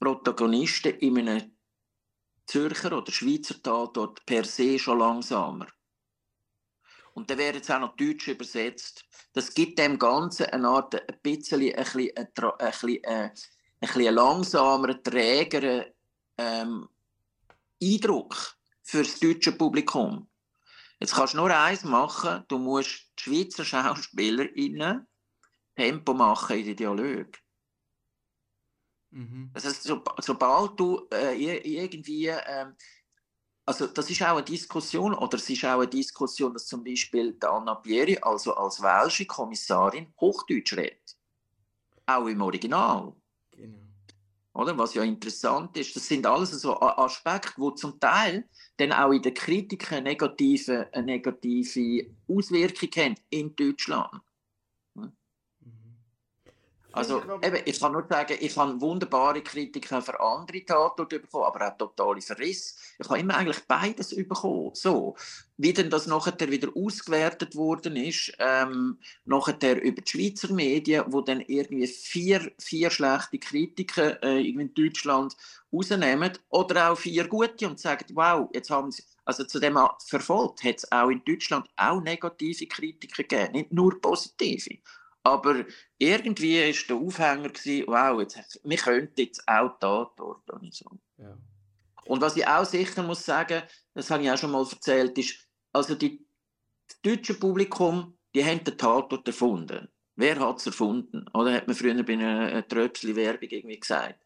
Protagonisten in einem Zürcher oder Schweizer Tatort per se schon langsamer. Und dann werden jetzt auch noch Deutsch übersetzt. Das gibt dem Ganzen eine Art, ein bisschen, ein bisschen, ein bisschen, äh, ein bisschen langsamer, trägeren ähm, Eindruck für das deutsche Publikum. Jetzt kannst du nur eins machen, du musst die Schweizer SchauspielerInnen Tempo machen in den Dialog. Mhm. Also, so, sobald du äh, irgendwie, äh, also das ist auch eine Diskussion, oder es ist auch eine Diskussion, dass zum Beispiel Anna Pieri, also als welsche Kommissarin, Hochdeutsch redet. Auch im Original. Genau. Oder? Was ja interessant ist, das sind alles so Aspekte, die zum Teil dann auch in der Kritik eine negative, eine negative Auswirkung haben in Deutschland. Also, eben, ich kann nur sagen, ich habe wunderbare Kritiken für andere Tatorte bekommen, aber auch totale Verriss. Ich habe immer eigentlich beides bekommen. So. Wie denn das nachher wieder ausgewertet worden ist, ähm, nachher über die Schweizer Medien, wo dann irgendwie vier, vier schlechte Kritiken äh, in Deutschland rausnehmen oder auch vier gute und sagen, wow, jetzt haben sie, also zu dem verfolgt, hat es auch in Deutschland auch negative Kritiken gegeben, nicht nur positive. Aber irgendwie war der Aufhänger, gewesen, wow, jetzt, wir könnten jetzt auch da, dort und so. Ja. Und was ich auch sicher muss sagen, das habe ich auch schon mal erzählt, ist, also die, das deutsche Publikum, die haben den Tatort erfunden. Wer hat es erfunden? Oder hat man früher bei einer Tröpfchen-Werbung irgendwie gesagt.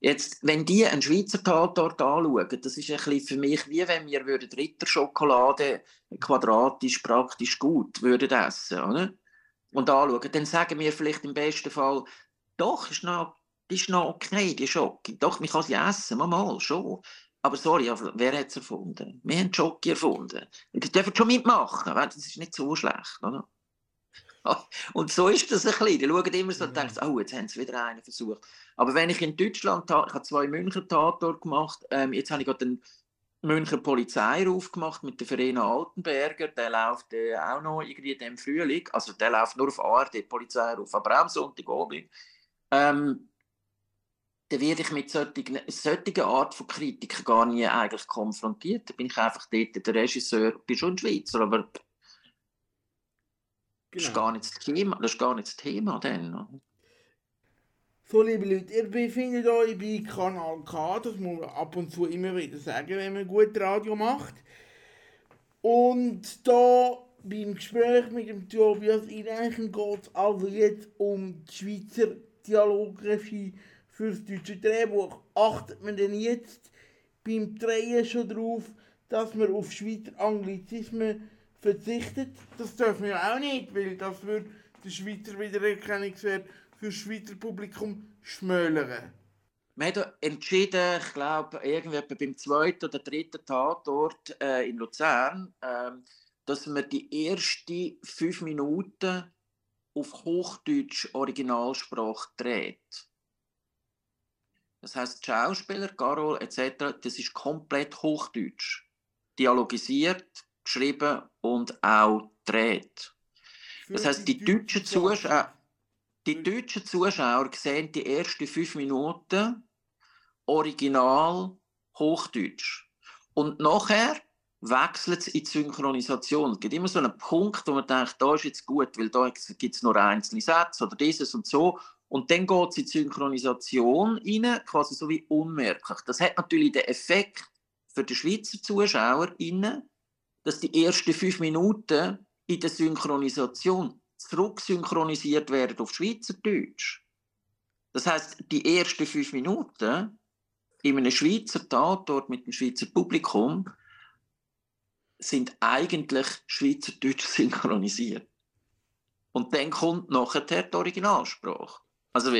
Jetzt, wenn die einen Schweizer Tatort anschauen, das ist ein bisschen für mich wie wenn wir Ritterschokolade quadratisch praktisch gut würden essen, oder? Und anschauen, dann sagen wir vielleicht im besten Fall, doch, ist noch, ist noch okay, die Schocke. Doch, man kann sie essen, mal, mal schon. Aber sorry, wer hat es erfunden? Wir haben Schocke erfunden. Die dürfen schon mitmachen, das ist nicht so schlecht. Oder? Und so ist das ein bisschen. Die schauen immer so und denken, oh, jetzt haben sie wieder einen versucht. Aber wenn ich in Deutschland, ich habe zwei München Tatort gemacht, ähm, jetzt habe ich gerade einen München Polizeiruf gemacht mit der Verena Altenberger. Der läuft äh, auch noch irgendwie in dem Frühling. Also der läuft nur auf ARD Polizeiruf, aber auch am Sonntagabend. Ähm, dann werde ich mit solchen, solchen Art von Kritik gar nie eigentlich konfrontiert. Da bin ich einfach dort der Regisseur, bin schon ein Schweizer, aber genau. das, ist genau. gar nicht das, Thema, das ist gar nicht das Thema dann. So, liebe Leute, ihr befindet euch bei Kanal K, das muss man ab und zu immer wieder sagen, wenn man gut Radio macht. Und da beim Gespräch mit dem Tobias Ineichen geht es also jetzt um die Schweizer Dialogregie für das deutsche Drehbuch. Achtet man denn jetzt beim Drehen schon darauf, dass man auf Schweizer Anglizismen verzichtet? Das dürfen wir auch nicht, weil das würde den Schweizer Wiedererkennungswert für das Schweizer Publikum schmälern. Wir haben entschieden, ich glaube, irgendwie beim zweiten oder dritten Tatort äh, in Luzern, äh, dass man die ersten fünf Minuten auf Hochdeutsch Originalsprache dreht. Das heißt, Schauspieler, Carol etc., das ist komplett Hochdeutsch. Dialogisiert, geschrieben und auch dreht. Das heißt, die deutschen Zuschauer, die deutschen Zuschauer sehen die ersten fünf Minuten original Hochdeutsch. Und nachher wechselt es in die Synchronisation. Es gibt immer so einen Punkt, wo man denkt, da ist jetzt gut, weil da gibt es nur einzelne Sätze oder dieses und so. Und dann geht es in die Synchronisation rein, quasi so wie unmerklich. Das hat natürlich den Effekt für die Schweizer Zuschauer dass die ersten fünf Minuten in der Synchronisation zurücksynchronisiert werden auf Schweizerdeutsch. Das heißt, die ersten fünf Minuten in einem Schweizer Tatort mit dem Schweizer Publikum sind eigentlich Schweizerdeutsch synchronisiert. Und dann kommt nachher die Originalsprache. Also?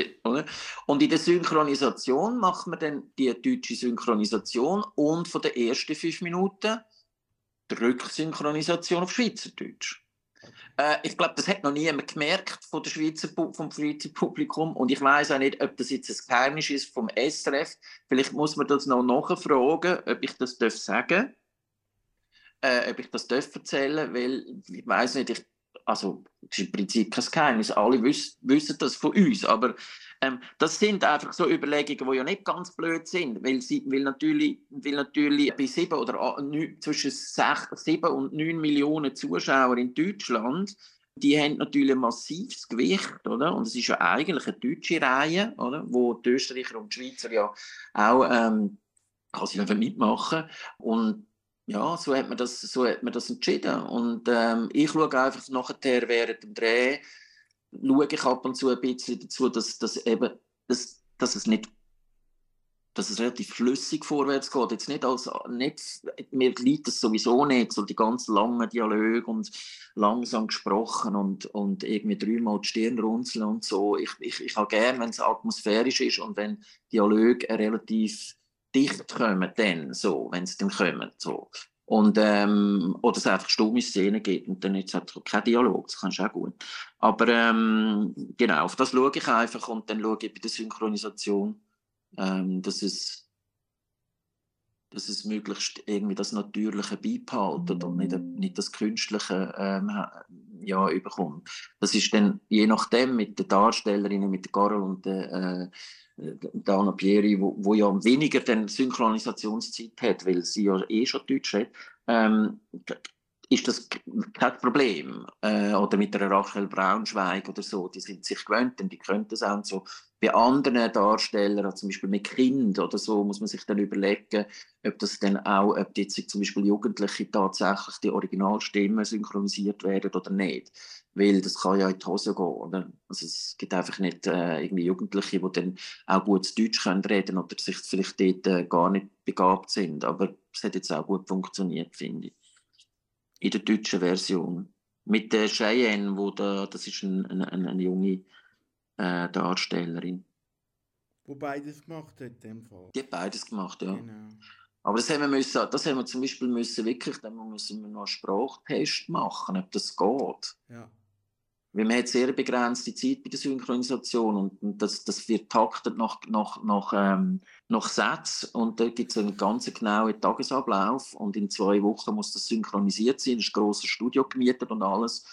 Und in der Synchronisation macht man dann die deutsche Synchronisation und von den ersten fünf Minuten die Rücksynchronisation auf Schweizerdeutsch. Äh, ich glaube, das hat noch niemand gemerkt von der Schweizer, vom Schweizer Publikum. Und ich weiß auch nicht, ob das jetzt ein Geheimnis ist vom SRF. Vielleicht muss man das noch nachfragen, ob ich das darf sagen äh, ob ich das darf erzählen weil ich weiß nicht, ich, also das ist im Prinzip kein Geheimnis, alle wiss, wissen das von uns, aber ähm, das sind einfach so Überlegungen, die ja nicht ganz blöd sind, weil, sie, weil, natürlich, weil natürlich bei sieben oder neun, zwischen sechs, sieben und neun Millionen Zuschauer in Deutschland die haben natürlich ein massives Gewicht, oder? Und es ist ja eigentlich eine deutsche Reihe, oder? Wo die Österreicher und die Schweizer ja auch ähm, quasi mitmachen. Und ja, so hat man das, so hat man das entschieden. Und ähm, ich schaue einfach nachher während dem Dreh, schaue ich ab und zu ein bisschen dazu, dass, dass, eben, dass, dass es nicht dass es relativ flüssig vorwärts geht. Jetzt nicht als, nicht, mir liegt es sowieso nicht, so die ganz langen Dialoge und langsam gesprochen und, und irgendwie dreimal die Stirn runzeln und so. Ich, ich, ich habe gerne, wenn es atmosphärisch ist und wenn Dialoge relativ dicht kommen, dann so, wenn sie dann kommen. So. Und, ähm, oder es einfach stumme Szenen gibt und dann jetzt halt kein Dialog, das kannst du auch gut. Aber ähm, genau, auf das schaue ich einfach und dann schaue ich bei der Synchronisation, ähm, dass, es, dass es möglichst irgendwie das Natürliche beibehaltet und nicht, nicht das Künstliche ähm, ja, überkommt. Das ist dann je nachdem mit den Darstellerinnen, mit Carol und der äh, Dana Pieri, wo, wo ja weniger den Synchronisationszeit hat, weil sie ja eh schon Deutsch hat, ähm, ist das kein Problem. Äh, oder mit der Rachel Braunschweig oder so, die sind sich gewöhnt und die können das auch so. Bei anderen Darstellern, zum Beispiel mit Kind oder so, muss man sich dann überlegen, ob das dann auch, ob jetzt zum Beispiel Jugendliche tatsächlich die Originalstimmen synchronisiert werden oder nicht weil das kann ja in die Hose gehen. Oder? Also es gibt einfach nicht äh, irgendwie Jugendliche, die dann auch gut Deutsch können reden oder sich vielleicht dort äh, gar nicht begabt sind. Aber es hat jetzt auch gut funktioniert, finde ich. In der deutschen Version. Mit der Cheyenne, wo da, das ist ein, ein, eine, eine junge äh, Darstellerin. Wo beides gemacht hat, in dem Fall. Die hat beides gemacht, ja. Genau. Aber das haben wir, müssen, das haben wir zum Beispiel müssen wirklich, dann müssen wir noch einen Sprachtest machen, ob das geht. Ja. Weil man hat sehr begrenzte Zeit bei der Synchronisation und das, das wird taktet nach, nach, nach, ähm, nach Sätzen und da gibt es einen ganz genauen Tagesablauf und in zwei Wochen muss das synchronisiert sein, es ist ein grosses Studio gemietet und alles.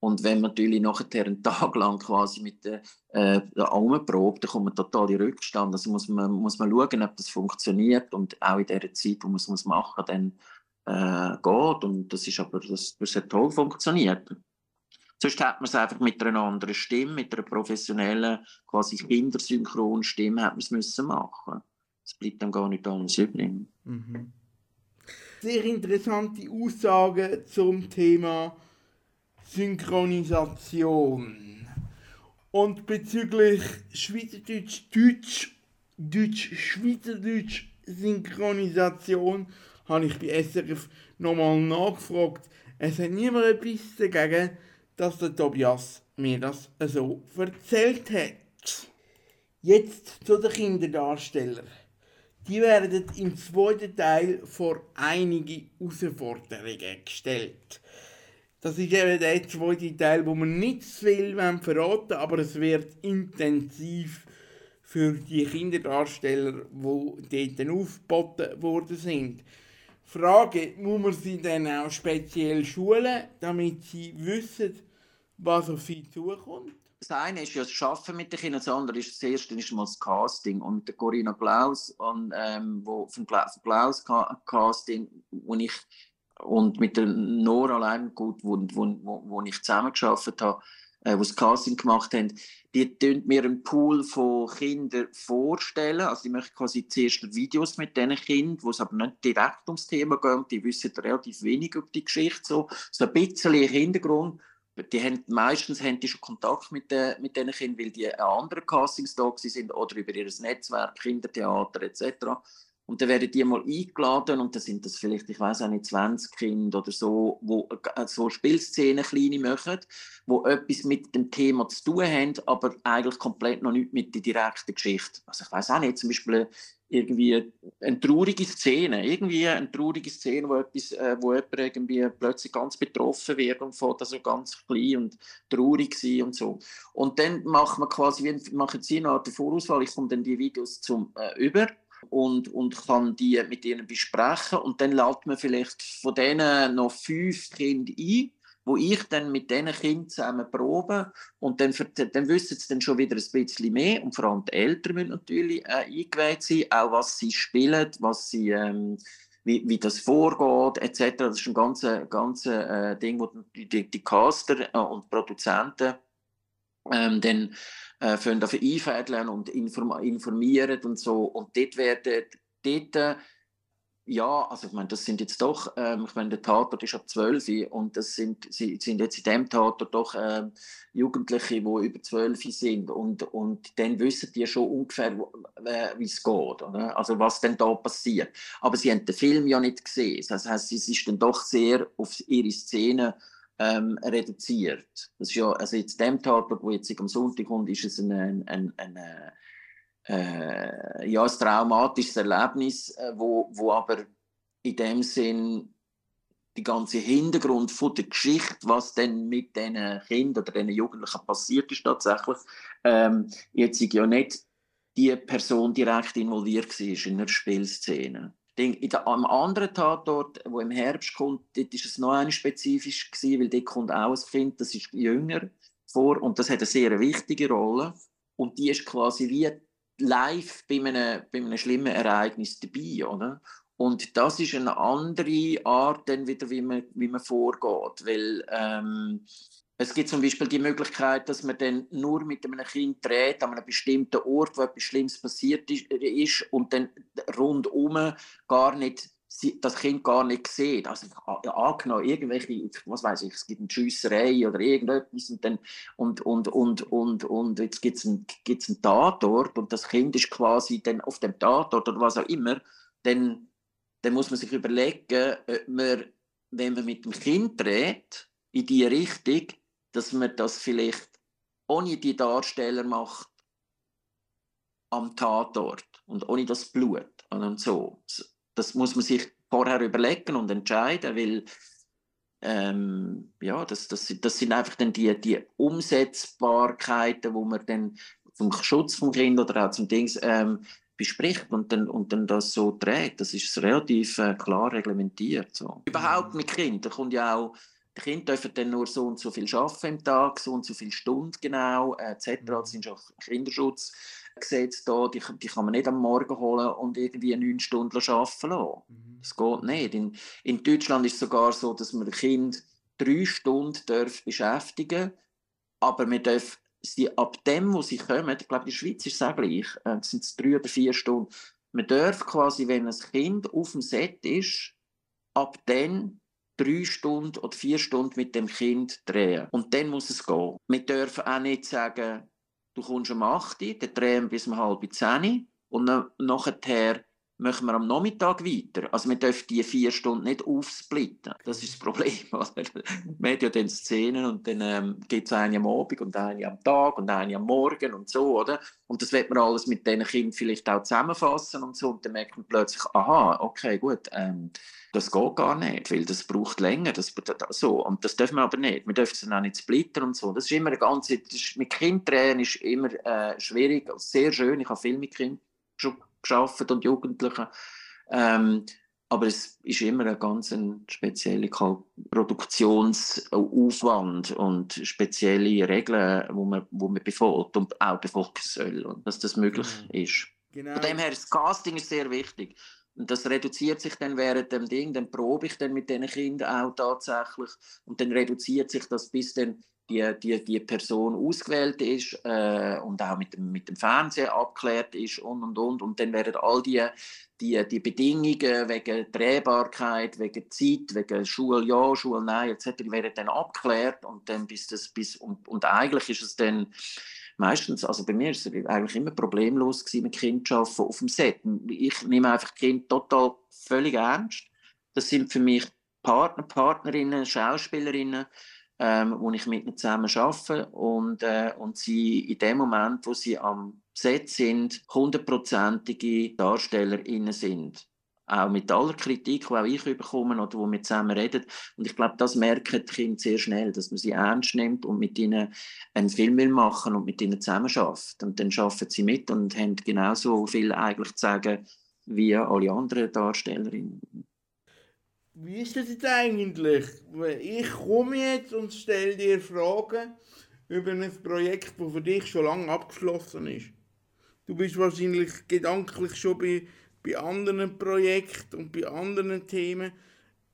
Und wenn man natürlich nachher einen Tag lang quasi mit der äh, Almen probt, dann kommt man total in Rückstand. Also muss man, muss man schauen, ob das funktioniert und auch in der Zeit, wo man es machen muss, dann äh, geht. Und das ist aber, das, das hat toll funktioniert. Sonst hat man es einfach mit einer anderen Stimme, mit einer professionellen, quasi Kindersynchronstimme, hat man es müssen machen. Es bleibt dann gar nicht anders übrig. Mhm. Sehr interessante Aussagen zum Thema Synchronisation. Und bezüglich Schweizerdeutsch, Deutsch, Schweizerdeutsch Synchronisation habe ich bei SRF nochmal nachgefragt. Es hat niemand etwas dagegen, dass der Tobias mir das so erzählt hat. Jetzt zu den Kinderdarstellern. Die werden im zweiten Teil vor einige Herausforderungen gestellt. Das ist eben der zweite Teil, wo man nicht zu viel verraten aber es wird intensiv für die Kinderdarsteller, die dort aufgeboten worden sind. Frage, muss man sie dann auch speziell schulen, damit sie wissen, was auf sie zukommt? Das eine ist ja das Arbeiten mit den Kindern, das andere ist das erste ist mal das Casting. Und der Corinna Klaus, und, ähm, wo, vom Klaus Casting, wo ich und mit der Nora Leimgut, wo, wo, wo, wo ich zusammengearbeitet habe, äh, die das Casting gemacht haben, die tun mir einen Pool von Kindern vorstellen. Also die möchten quasi zuerst Videos mit diesen Kindern, wo es aber nicht direkt ums Thema geht. Die wissen relativ wenig über die Geschichte. So, so ein bisschen Hintergrund. Die haben, meistens haben die schon Kontakt mit, den, mit diesen Kindern, weil die an anderen Castings da sind oder über ihr Netzwerk, Kindertheater etc. Und dann werden die mal eingeladen und dann sind das vielleicht, ich weiß auch nicht, 20 Kinder oder so, wo äh, so Spielszenen kleine machen, wo etwas mit dem Thema zu tun haben, aber eigentlich komplett noch nicht mit der direkten Geschichte. Also ich weiß auch nicht, zum Beispiel irgendwie eine traurige Szene, irgendwie eine traurige Szene, wo, etwas, äh, wo jemand irgendwie plötzlich ganz betroffen wird und von so ganz klein und traurig sein und so. Und dann machen wir quasi, machen Sie noch die Vorauswahl, ich komme dann die Videos zum äh, über und, und kann die mit ihnen besprechen. Und dann lädt man vielleicht von denen noch fünf Kinder ein, wo ich dann mit diesen Kindern zusammen probe. Und dann, dann wissen sie dann schon wieder ein bisschen mehr. Und vor allem die Eltern müssen natürlich äh, eingeweiht sein, auch was sie spielen, was sie... Ähm, wie, wie das vorgeht, etc. Das ist ein ganzes ganze, äh, Ding, wo die, die Caster äh, und Produzenten ähm, dann äh, einfädeln und inform informieren und so. Und dort werden, dort, äh, ja, also ich meine, das sind jetzt doch, ähm, ich meine, der Tatort ist ab 12 und das sind, sie sind jetzt in dem Tatort doch ähm, Jugendliche, die über 12 sind und, und dann wissen die schon ungefähr, äh, wie es geht, oder? also was denn da passiert. Aber sie haben den Film ja nicht gesehen, das heißt, es ist dann doch sehr auf ihre Szene ähm, reduziert. Das ist ja, also jetzt dem Tatort, wo jetzt am Sonntag kommt, ist es ein, ein, ein, ein äh, ja, ein traumatisches Erlebnis, äh, wo, wo aber in dem Sinn die ganze Hintergrund von der Geschichte, was denn mit diesen Kindern oder diesen Jugendlichen passiert ist tatsächlich, ähm, jetzt ja nicht die Person direkt involviert war in einer Spielszene. In der, am anderen Tatort, wo im Herbst kommt, dort ist es noch eine spezifisch gewesen, weil dort kommt auch ein Kind, das ist jünger vor und das hat eine sehr wichtige Rolle und die ist quasi wie live bei einem, bei einem schlimmen Ereignis dabei, oder? Und das ist eine andere Art, dann wieder, wie man, wie man vorgeht, weil ähm, es gibt zum Beispiel die Möglichkeit, dass man dann nur mit einem Kind dreht an einem bestimmten Ort, wo etwas Schlimmes passiert ist, und dann rundum gar nicht das Kind gar nicht sieht. Also angenommen, irgendwelche, was weiß ich, es gibt eine Schiesserei oder irgendetwas und, dann, und, und, und, und, und jetzt gibt es einen, einen Tatort und das Kind ist quasi dann auf dem Tatort oder was auch immer, dann, dann muss man sich überlegen, ob man, wenn man mit dem Kind dreht, in die Richtung, dass man das vielleicht ohne die Darsteller macht am Tatort und ohne das Blut und so. Das muss man sich vorher überlegen und entscheiden, weil ähm, ja, das, das, das sind einfach dann die, die Umsetzbarkeiten, wo man dann zum Schutz vom Kind oder auch zum Dings ähm, bespricht und dann, und dann das so trägt. Das ist relativ äh, klar reglementiert. So. Überhaupt mit Kindern kommt ja auch die Kinder dürfen dann nur so und so viel arbeiten im Tag, so und so viele Stunden genau, äh, etc. Mhm. Das sind auch Kinderschutzgesetze da, die, die kann man nicht am Morgen holen und irgendwie neun Stunden arbeiten lassen. Mhm. Das geht nicht. In, in Deutschland ist es sogar so, dass man Kind drei Stunden darf beschäftigen aber wir dürfen sie ab dem, wo sie kommen, ich glaube, in der Schweiz ist es auch gleich, äh, sind es drei oder vier Stunden, man darf quasi, wenn ein Kind auf dem Set ist, ab dann drei Stunden oder vier Stunden mit dem Kind drehen. Und dann muss es gehen. Wir dürfen auch nicht sagen, du kommst um 8 Uhr, dann drehen bis um halb 10 und nachher machen wir am Nachmittag weiter. Also wir dürfen die vier Stunden nicht aufsplitten. Das ist das Problem. wir haben ja dann Szenen und dann ähm, gibt es eine am Abend und eine am Tag und eine am Morgen und so, oder? Und das wird man alles mit diesen Kindern vielleicht auch zusammenfassen und so. Und dann merkt man plötzlich, aha, okay, gut, ähm, das geht gar nicht, weil das braucht länger. Das, so. Und das dürfen wir aber nicht. Wir dürfen es dann auch nicht splittern und so. Das ist immer eine ganze, mit Kindtränen ist immer äh, schwierig, sehr schön. Ich habe viel mit Kindern schon geschafft und Jugendlichen. Ähm, aber es ist immer ein ganz ein spezieller Produktionsaufwand und spezielle Regeln, wo man, wo man befolgt und auch befolgen soll, und dass das möglich mhm. ist. Genau. Von dem her, das Casting ist sehr wichtig. Und das reduziert sich dann während dem Ding, dann probe ich dann mit diesen Kindern auch tatsächlich und dann reduziert sich das bis dann die, die, die Person ausgewählt ist äh, und auch mit dem, mit dem Fernsehen abgeklärt ist und und und. Und dann werden all die, die, die Bedingungen wegen Drehbarkeit, wegen Zeit, wegen Schuljahr, Schulnein etc. werden dann abgeklärt und dann bis das bis und, und eigentlich ist es dann meistens, also bei mir ist es eigentlich immer problemlos gewesen, mit Kind arbeiten auf dem Set. Ich nehme einfach Kind total völlig ernst. Das sind für mich Partner, Partnerinnen, Schauspielerinnen ähm, wo ich mit ihnen zusammen arbeite und, äh, und sie in dem Moment, wo sie am Set sind, hundertprozentige DarstellerInnen sind. Auch mit aller Kritik, die auch ich bekomme oder wo wir zusammen reden. Und ich glaube, das merken die Kinder sehr schnell, dass man sie ernst nimmt und mit ihnen einen Film will machen und mit ihnen zusammen schafft. Und dann arbeiten sie mit und haben genauso viel eigentlich zu sagen wie alle anderen Darstellerinnen wie ist das jetzt eigentlich? Ich komme jetzt und stelle dir Fragen über ein Projekt, das für dich schon lange abgeschlossen ist. Du bist wahrscheinlich gedanklich schon bei, bei anderen Projekten und bei anderen Themen.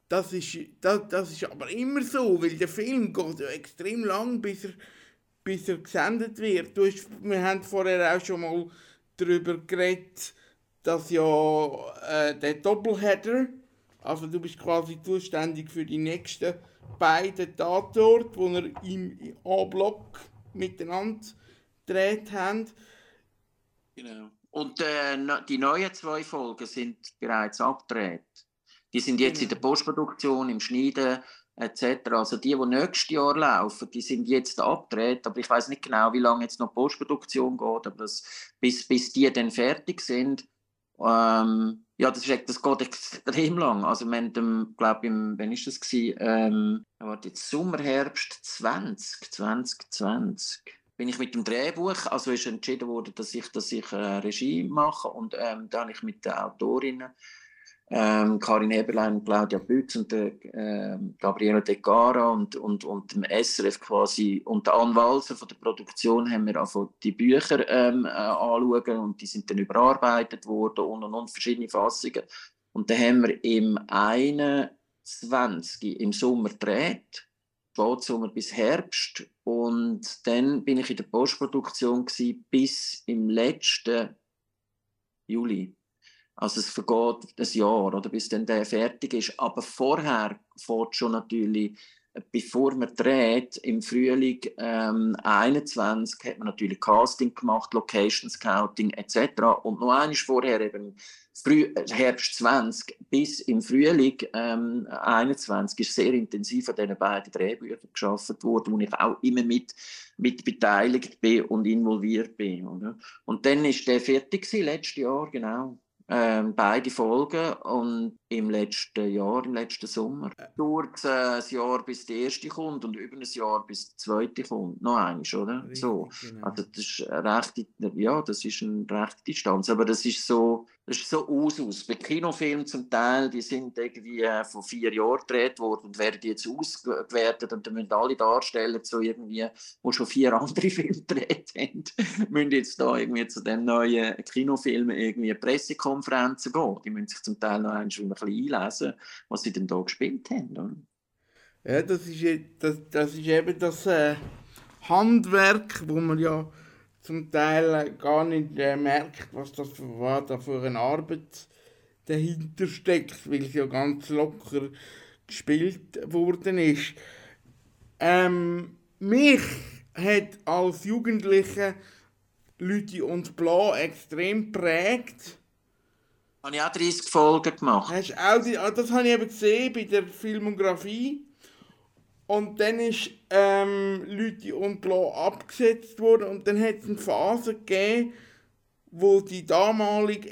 Das ist, das, das ist aber immer so, weil der Film geht ja extrem lang, bis er, bis er gesendet wird. Du hast, wir haben vorher auch schon mal darüber geredet, dass ja äh, der Doppelheader also du bist quasi zuständig für die nächsten beiden Tatorte, wo wir im A-Block miteinander gedreht haben. Genau. Und äh, die neuen zwei Folgen sind bereits abgedreht. Die sind jetzt in der genau. Postproduktion, im Schneiden etc. Also die, die nächstes Jahr laufen, die sind jetzt abgedreht, aber ich weiß nicht genau, wie lange jetzt noch Postproduktion geht, aber das, bis, bis die dann fertig sind, ähm, ja, das, ist, das geht extrem lang. Also, wir haben, glaube ich, wann war das? Gewesen? Ähm, warte, jetzt Sommer, Herbst 20, 2020 bin ich mit dem Drehbuch, also ist entschieden worden, dass ich, dass ich äh, Regie mache und ähm, da habe ich mit den Autorinnen ähm, Karin Heberlein, Claudia Bütz und der, äh, Gabriele De Gara und, und, und dem SRF quasi und der Anne Walser von der Produktion haben wir also die Bücher ähm, äh, anschauen und die sind dann überarbeitet worden und, und, und verschiedene Fassungen. Und dann haben wir im 21. im Sommer gedreht, Spätsommer bis Herbst und dann bin ich in der Postproduktion bis im letzten Juli. Also es vergeht ein Jahr, oder, bis dann der fertig ist. Aber vorher fährt schon natürlich, bevor man dreht, im Frühling ähm, 21 hat man natürlich Casting gemacht, Location Scouting etc. Und noch eines vorher eben Früh, Herbst 20 bis im Frühling ähm, 21 ist sehr intensiv an diesen beiden Drehbüchern geschaffen worden, wo ich auch immer mit, mit beteiligt bin und involviert bin. Oder? Und dann ist der fertig letztes Jahr, genau ähm, beide Folgen und im letzten Jahr, im letzten Sommer. Dauert es äh, ein Jahr, bis die erste kommt und über ein Jahr, bis die zweite kommt. Noch eins, oder? Richtig, so. Genau. Also das ist eine rechte, ja, das ist eine rechte Distanz, aber das ist so, das ist so Usus. Bei Kinofilmen zum Teil, die sind irgendwie äh, vor vier Jahren gedreht worden und werden jetzt ausgewertet und dann müssen alle Darsteller so irgendwie, wo schon vier andere Filme gedreht haben, müssen jetzt da irgendwie zu den neuen Kinofilmen irgendwie Pressekonferenzen gehen. Die müssen sich zum Teil noch ein bisschen einlesen, was sie denn da gespielt haben. Oder? Ja, das ist, das, das ist eben das äh, Handwerk, wo man ja zum Teil gar nicht äh, merkt, was das für, was da für eine Arbeit dahinter steckt, weil es ja ganz locker gespielt worden ist. Ähm, mich hat als Jugendlicher Leute und Blau extrem prägt. Habe ich auch 30 Folgen gemacht. Hast auch die, ah, das habe ich eben gesehen bei der Filmografie. Und dann ist ähm, Leute und Blau abgesetzt worden und dann hat es eine Phase gegeben, wo die damalige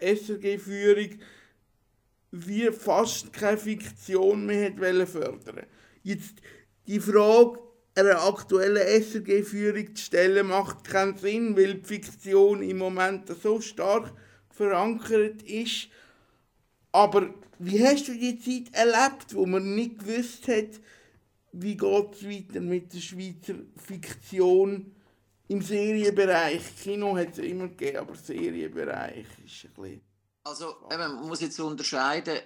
SRG-Führung wie fast keine Fiktion mehr hat fördern Jetzt die Frage, einer aktuellen SRG-Führung zu stellen, macht keinen Sinn, weil die Fiktion im Moment so stark verankert ist. Aber wie hast du die Zeit erlebt, wo man nicht gewusst hat, wie geht es weiter mit der Schweizer Fiktion im Serienbereich? Kino hat es immer gegeben, aber Serienbereich ist ein bisschen... Also, man muss jetzt unterscheiden,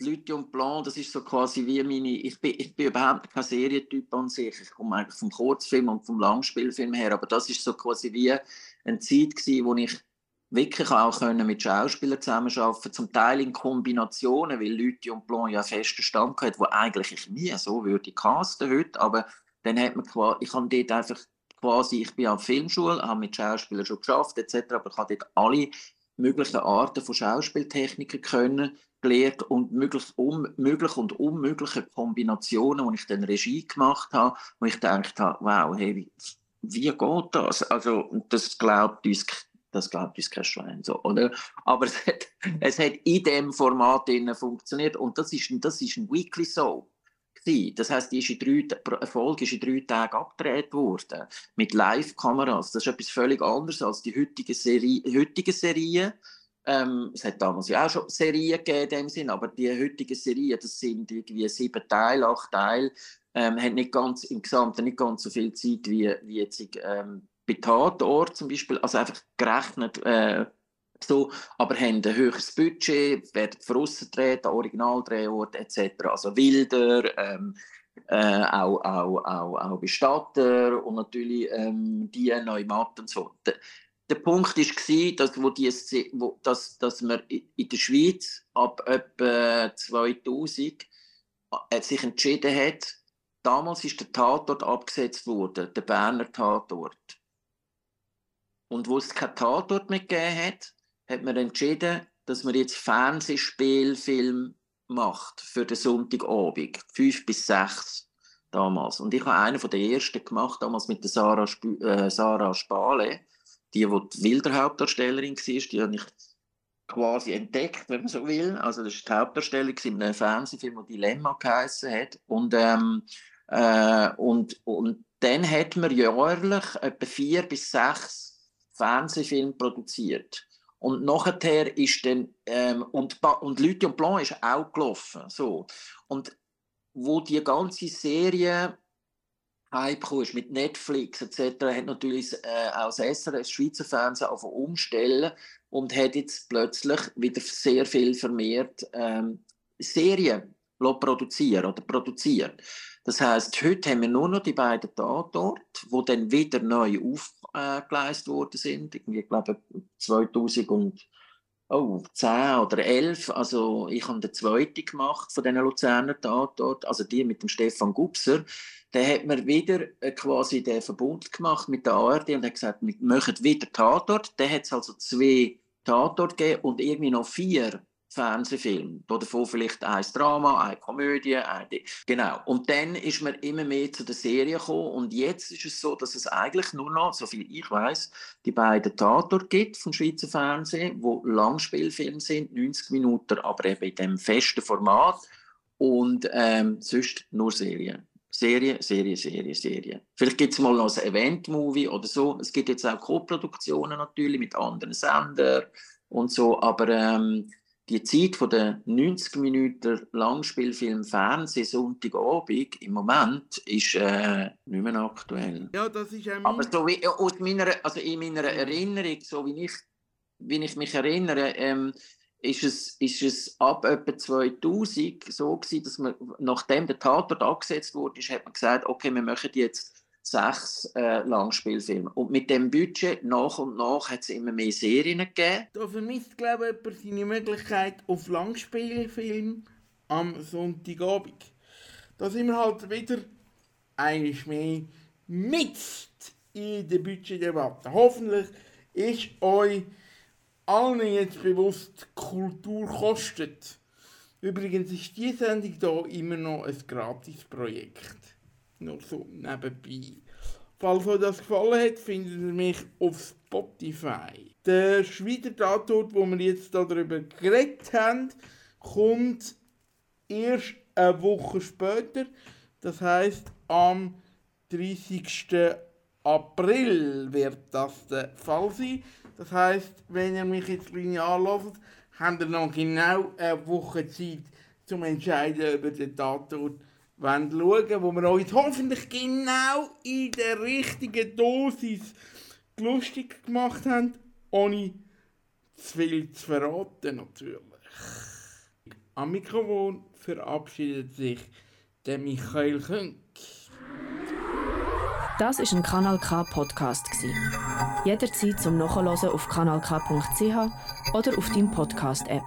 Leute und Plan, das ist so quasi wie meine, ich bin, ich bin überhaupt kein Serientyp an sich, ich komme eigentlich vom Kurzfilm und vom Langspielfilm her, aber das ist so quasi wie eine Zeit gewesen, wo ich wirklich auch können mit Schauspielern zusammenarbeiten zum Teil in Kombinationen, weil Leute und Plan ja festen Stand hatten, wo eigentlich ich nie so würde casten heute, aber dann hat man quasi, ich habe dort einfach quasi, ich bin an der Filmschule, habe mit Schauspielern schon geschafft etc., aber ich habe dort alle möglichen Arten von Schauspieltechniken können gelernt und möglich, um, möglich und unmögliche Kombinationen, wo ich dann Regie gemacht habe, wo ich gedacht habe, wow, hey, wie, wie geht das? Also das glaubt uns das glaubt uns kein Schwein, so, oder? Aber es hat, es hat in dem Format funktioniert und das ist, das ist ein Weekly Soap. Das heißt, die ist in drei, Folge ist in drei Tagen abgedreht worden mit Live-Kameras. Das ist etwas völlig anderes als die heutige Serie, heutige Serien. Ähm, es hat damals ja auch schon Serien gegeben in dem Sinn, aber die heutigen Serien, das sind irgendwie sieben Teile, acht Teile, ähm, haben nicht ganz, im Gesamten nicht ganz so viel Zeit wie, wie jetzt ähm, bei Tatort zum Beispiel, also einfach gerechnet äh, so, aber haben ein höheres Budget, werden draussen gedreht, Originaldrehort etc. Also Wilder, ähm, äh, auch, auch, auch, auch Bestatter und natürlich ähm, die Neumatt und so. Der, der Punkt war, dass, wo die, wo, dass, dass man in der Schweiz ab etwa 2000 äh, sich entschieden hat, damals ist der Tatort abgesetzt worden, der Berner Tatort. Und wo es keinen Tatort mehr gegeben hat, hat man entschieden, dass man jetzt Fernsehspielfilm macht für den Sonntagabend. Fünf bis sechs damals. Und ich habe einen von den ersten gemacht, damals mit der Sarah, Sp äh, Sarah Spale, die, die die Wilder-Hauptdarstellerin war, die habe ich quasi entdeckt, wenn man so will. Also das war die Hauptdarstellerin in einem Fernsehfilm, der Dilemma geheißen hat. Und, ähm, äh, und, und dann hat man jährlich etwa vier bis sechs Fernsehfilme produziert. Und nachher ist dann, ähm, und, und Leute und Blanc ist auch gelaufen. So. Und wo die ganze Serie ist mit Netflix etc., hat natürlich äh, auch das SRF, das Schweizer Fernsehen, auf umstellen und hat jetzt plötzlich wieder sehr viel vermehrt ähm, Serien produzieren oder produziert. Das heißt, heute haben wir nur noch die beiden Tatorte, die dann wieder neu aufgeleistet worden sind. Irgendwie, ich glaube, 2010 oder 11. Also ich habe den zweiten gemacht von diesen Luzerner Tatort, also die mit dem Stefan Gubser. Der hat mir wieder äh, quasi den Verbund gemacht mit der ARD und hat gesagt, wir machen wieder Tatort. Der hat es also zwei Tatort gegeben und irgendwie noch vier Fernsehfilm. Davon vielleicht ein Drama, eine Komödie, eine... genau. Und dann ist man immer mehr zu der Serie gekommen und jetzt ist es so, dass es eigentlich nur noch, so viel ich weiß, die beiden Tatort gibt vom Schweizer Fernsehen, wo Langspielfilme sind, 90 Minuten, aber eben in dem festen Format und ähm, sonst nur Serien. Serie, Serie, Serie, Serie. Vielleicht gibt es mal noch ein Event-Movie oder so. Es gibt jetzt auch Co-Produktionen natürlich mit anderen Sendern und so, aber ähm, die Zeit von der 90 Minuten Langspielfilm Fernseh Sonntagabend im Moment ist äh, nicht mehr aktuell. Ja, das ist ja Aber so wie aus meiner, also in meiner Erinnerung, so wie ich, wie ich mich erinnere, ähm, ist es, ist es ab etwa 2000 so gewesen, dass man, nachdem der Tatort angesetzt wurde, ist, hat man gesagt, okay, wir machen jetzt sechs äh, Langspielfilme. Und mit dem Budget nach und nach hat es immer mehr Serien gegeben. Da vermisst, glaube ich, jemand seine Möglichkeit auf Langspielfilm am Sonntagabend. Da sind wir halt wieder eigentlich mehr mit in der Budgetdebatte. Hoffentlich ist euch allen jetzt bewusst, Kultur kostet. Übrigens ist die Sendung hier immer noch ein Gratisprojekt. Nur so nebenbei. Falls euch das gefallen hat, findet ihr mich auf Spotify. Der Schweizer Tatort, wo wir jetzt darüber geredet haben, kommt erst eine Woche später. Das heißt am 30. April wird das der Fall sein. Das heißt, wenn ihr mich jetzt linear hört, habt ihr noch genau eine Woche Zeit, zum entscheiden, über den Tatort wollen schauen, wo wir euch hoffentlich genau in der richtigen Dosis lustig gemacht haben, ohne zu viel zu verraten natürlich. Am Mikrofon verabschiedet sich der Michael Künk. Das ist ein Kanal K Podcast Jederzeit zum Nachhören auf kanalk.ch oder auf deinem Podcast App.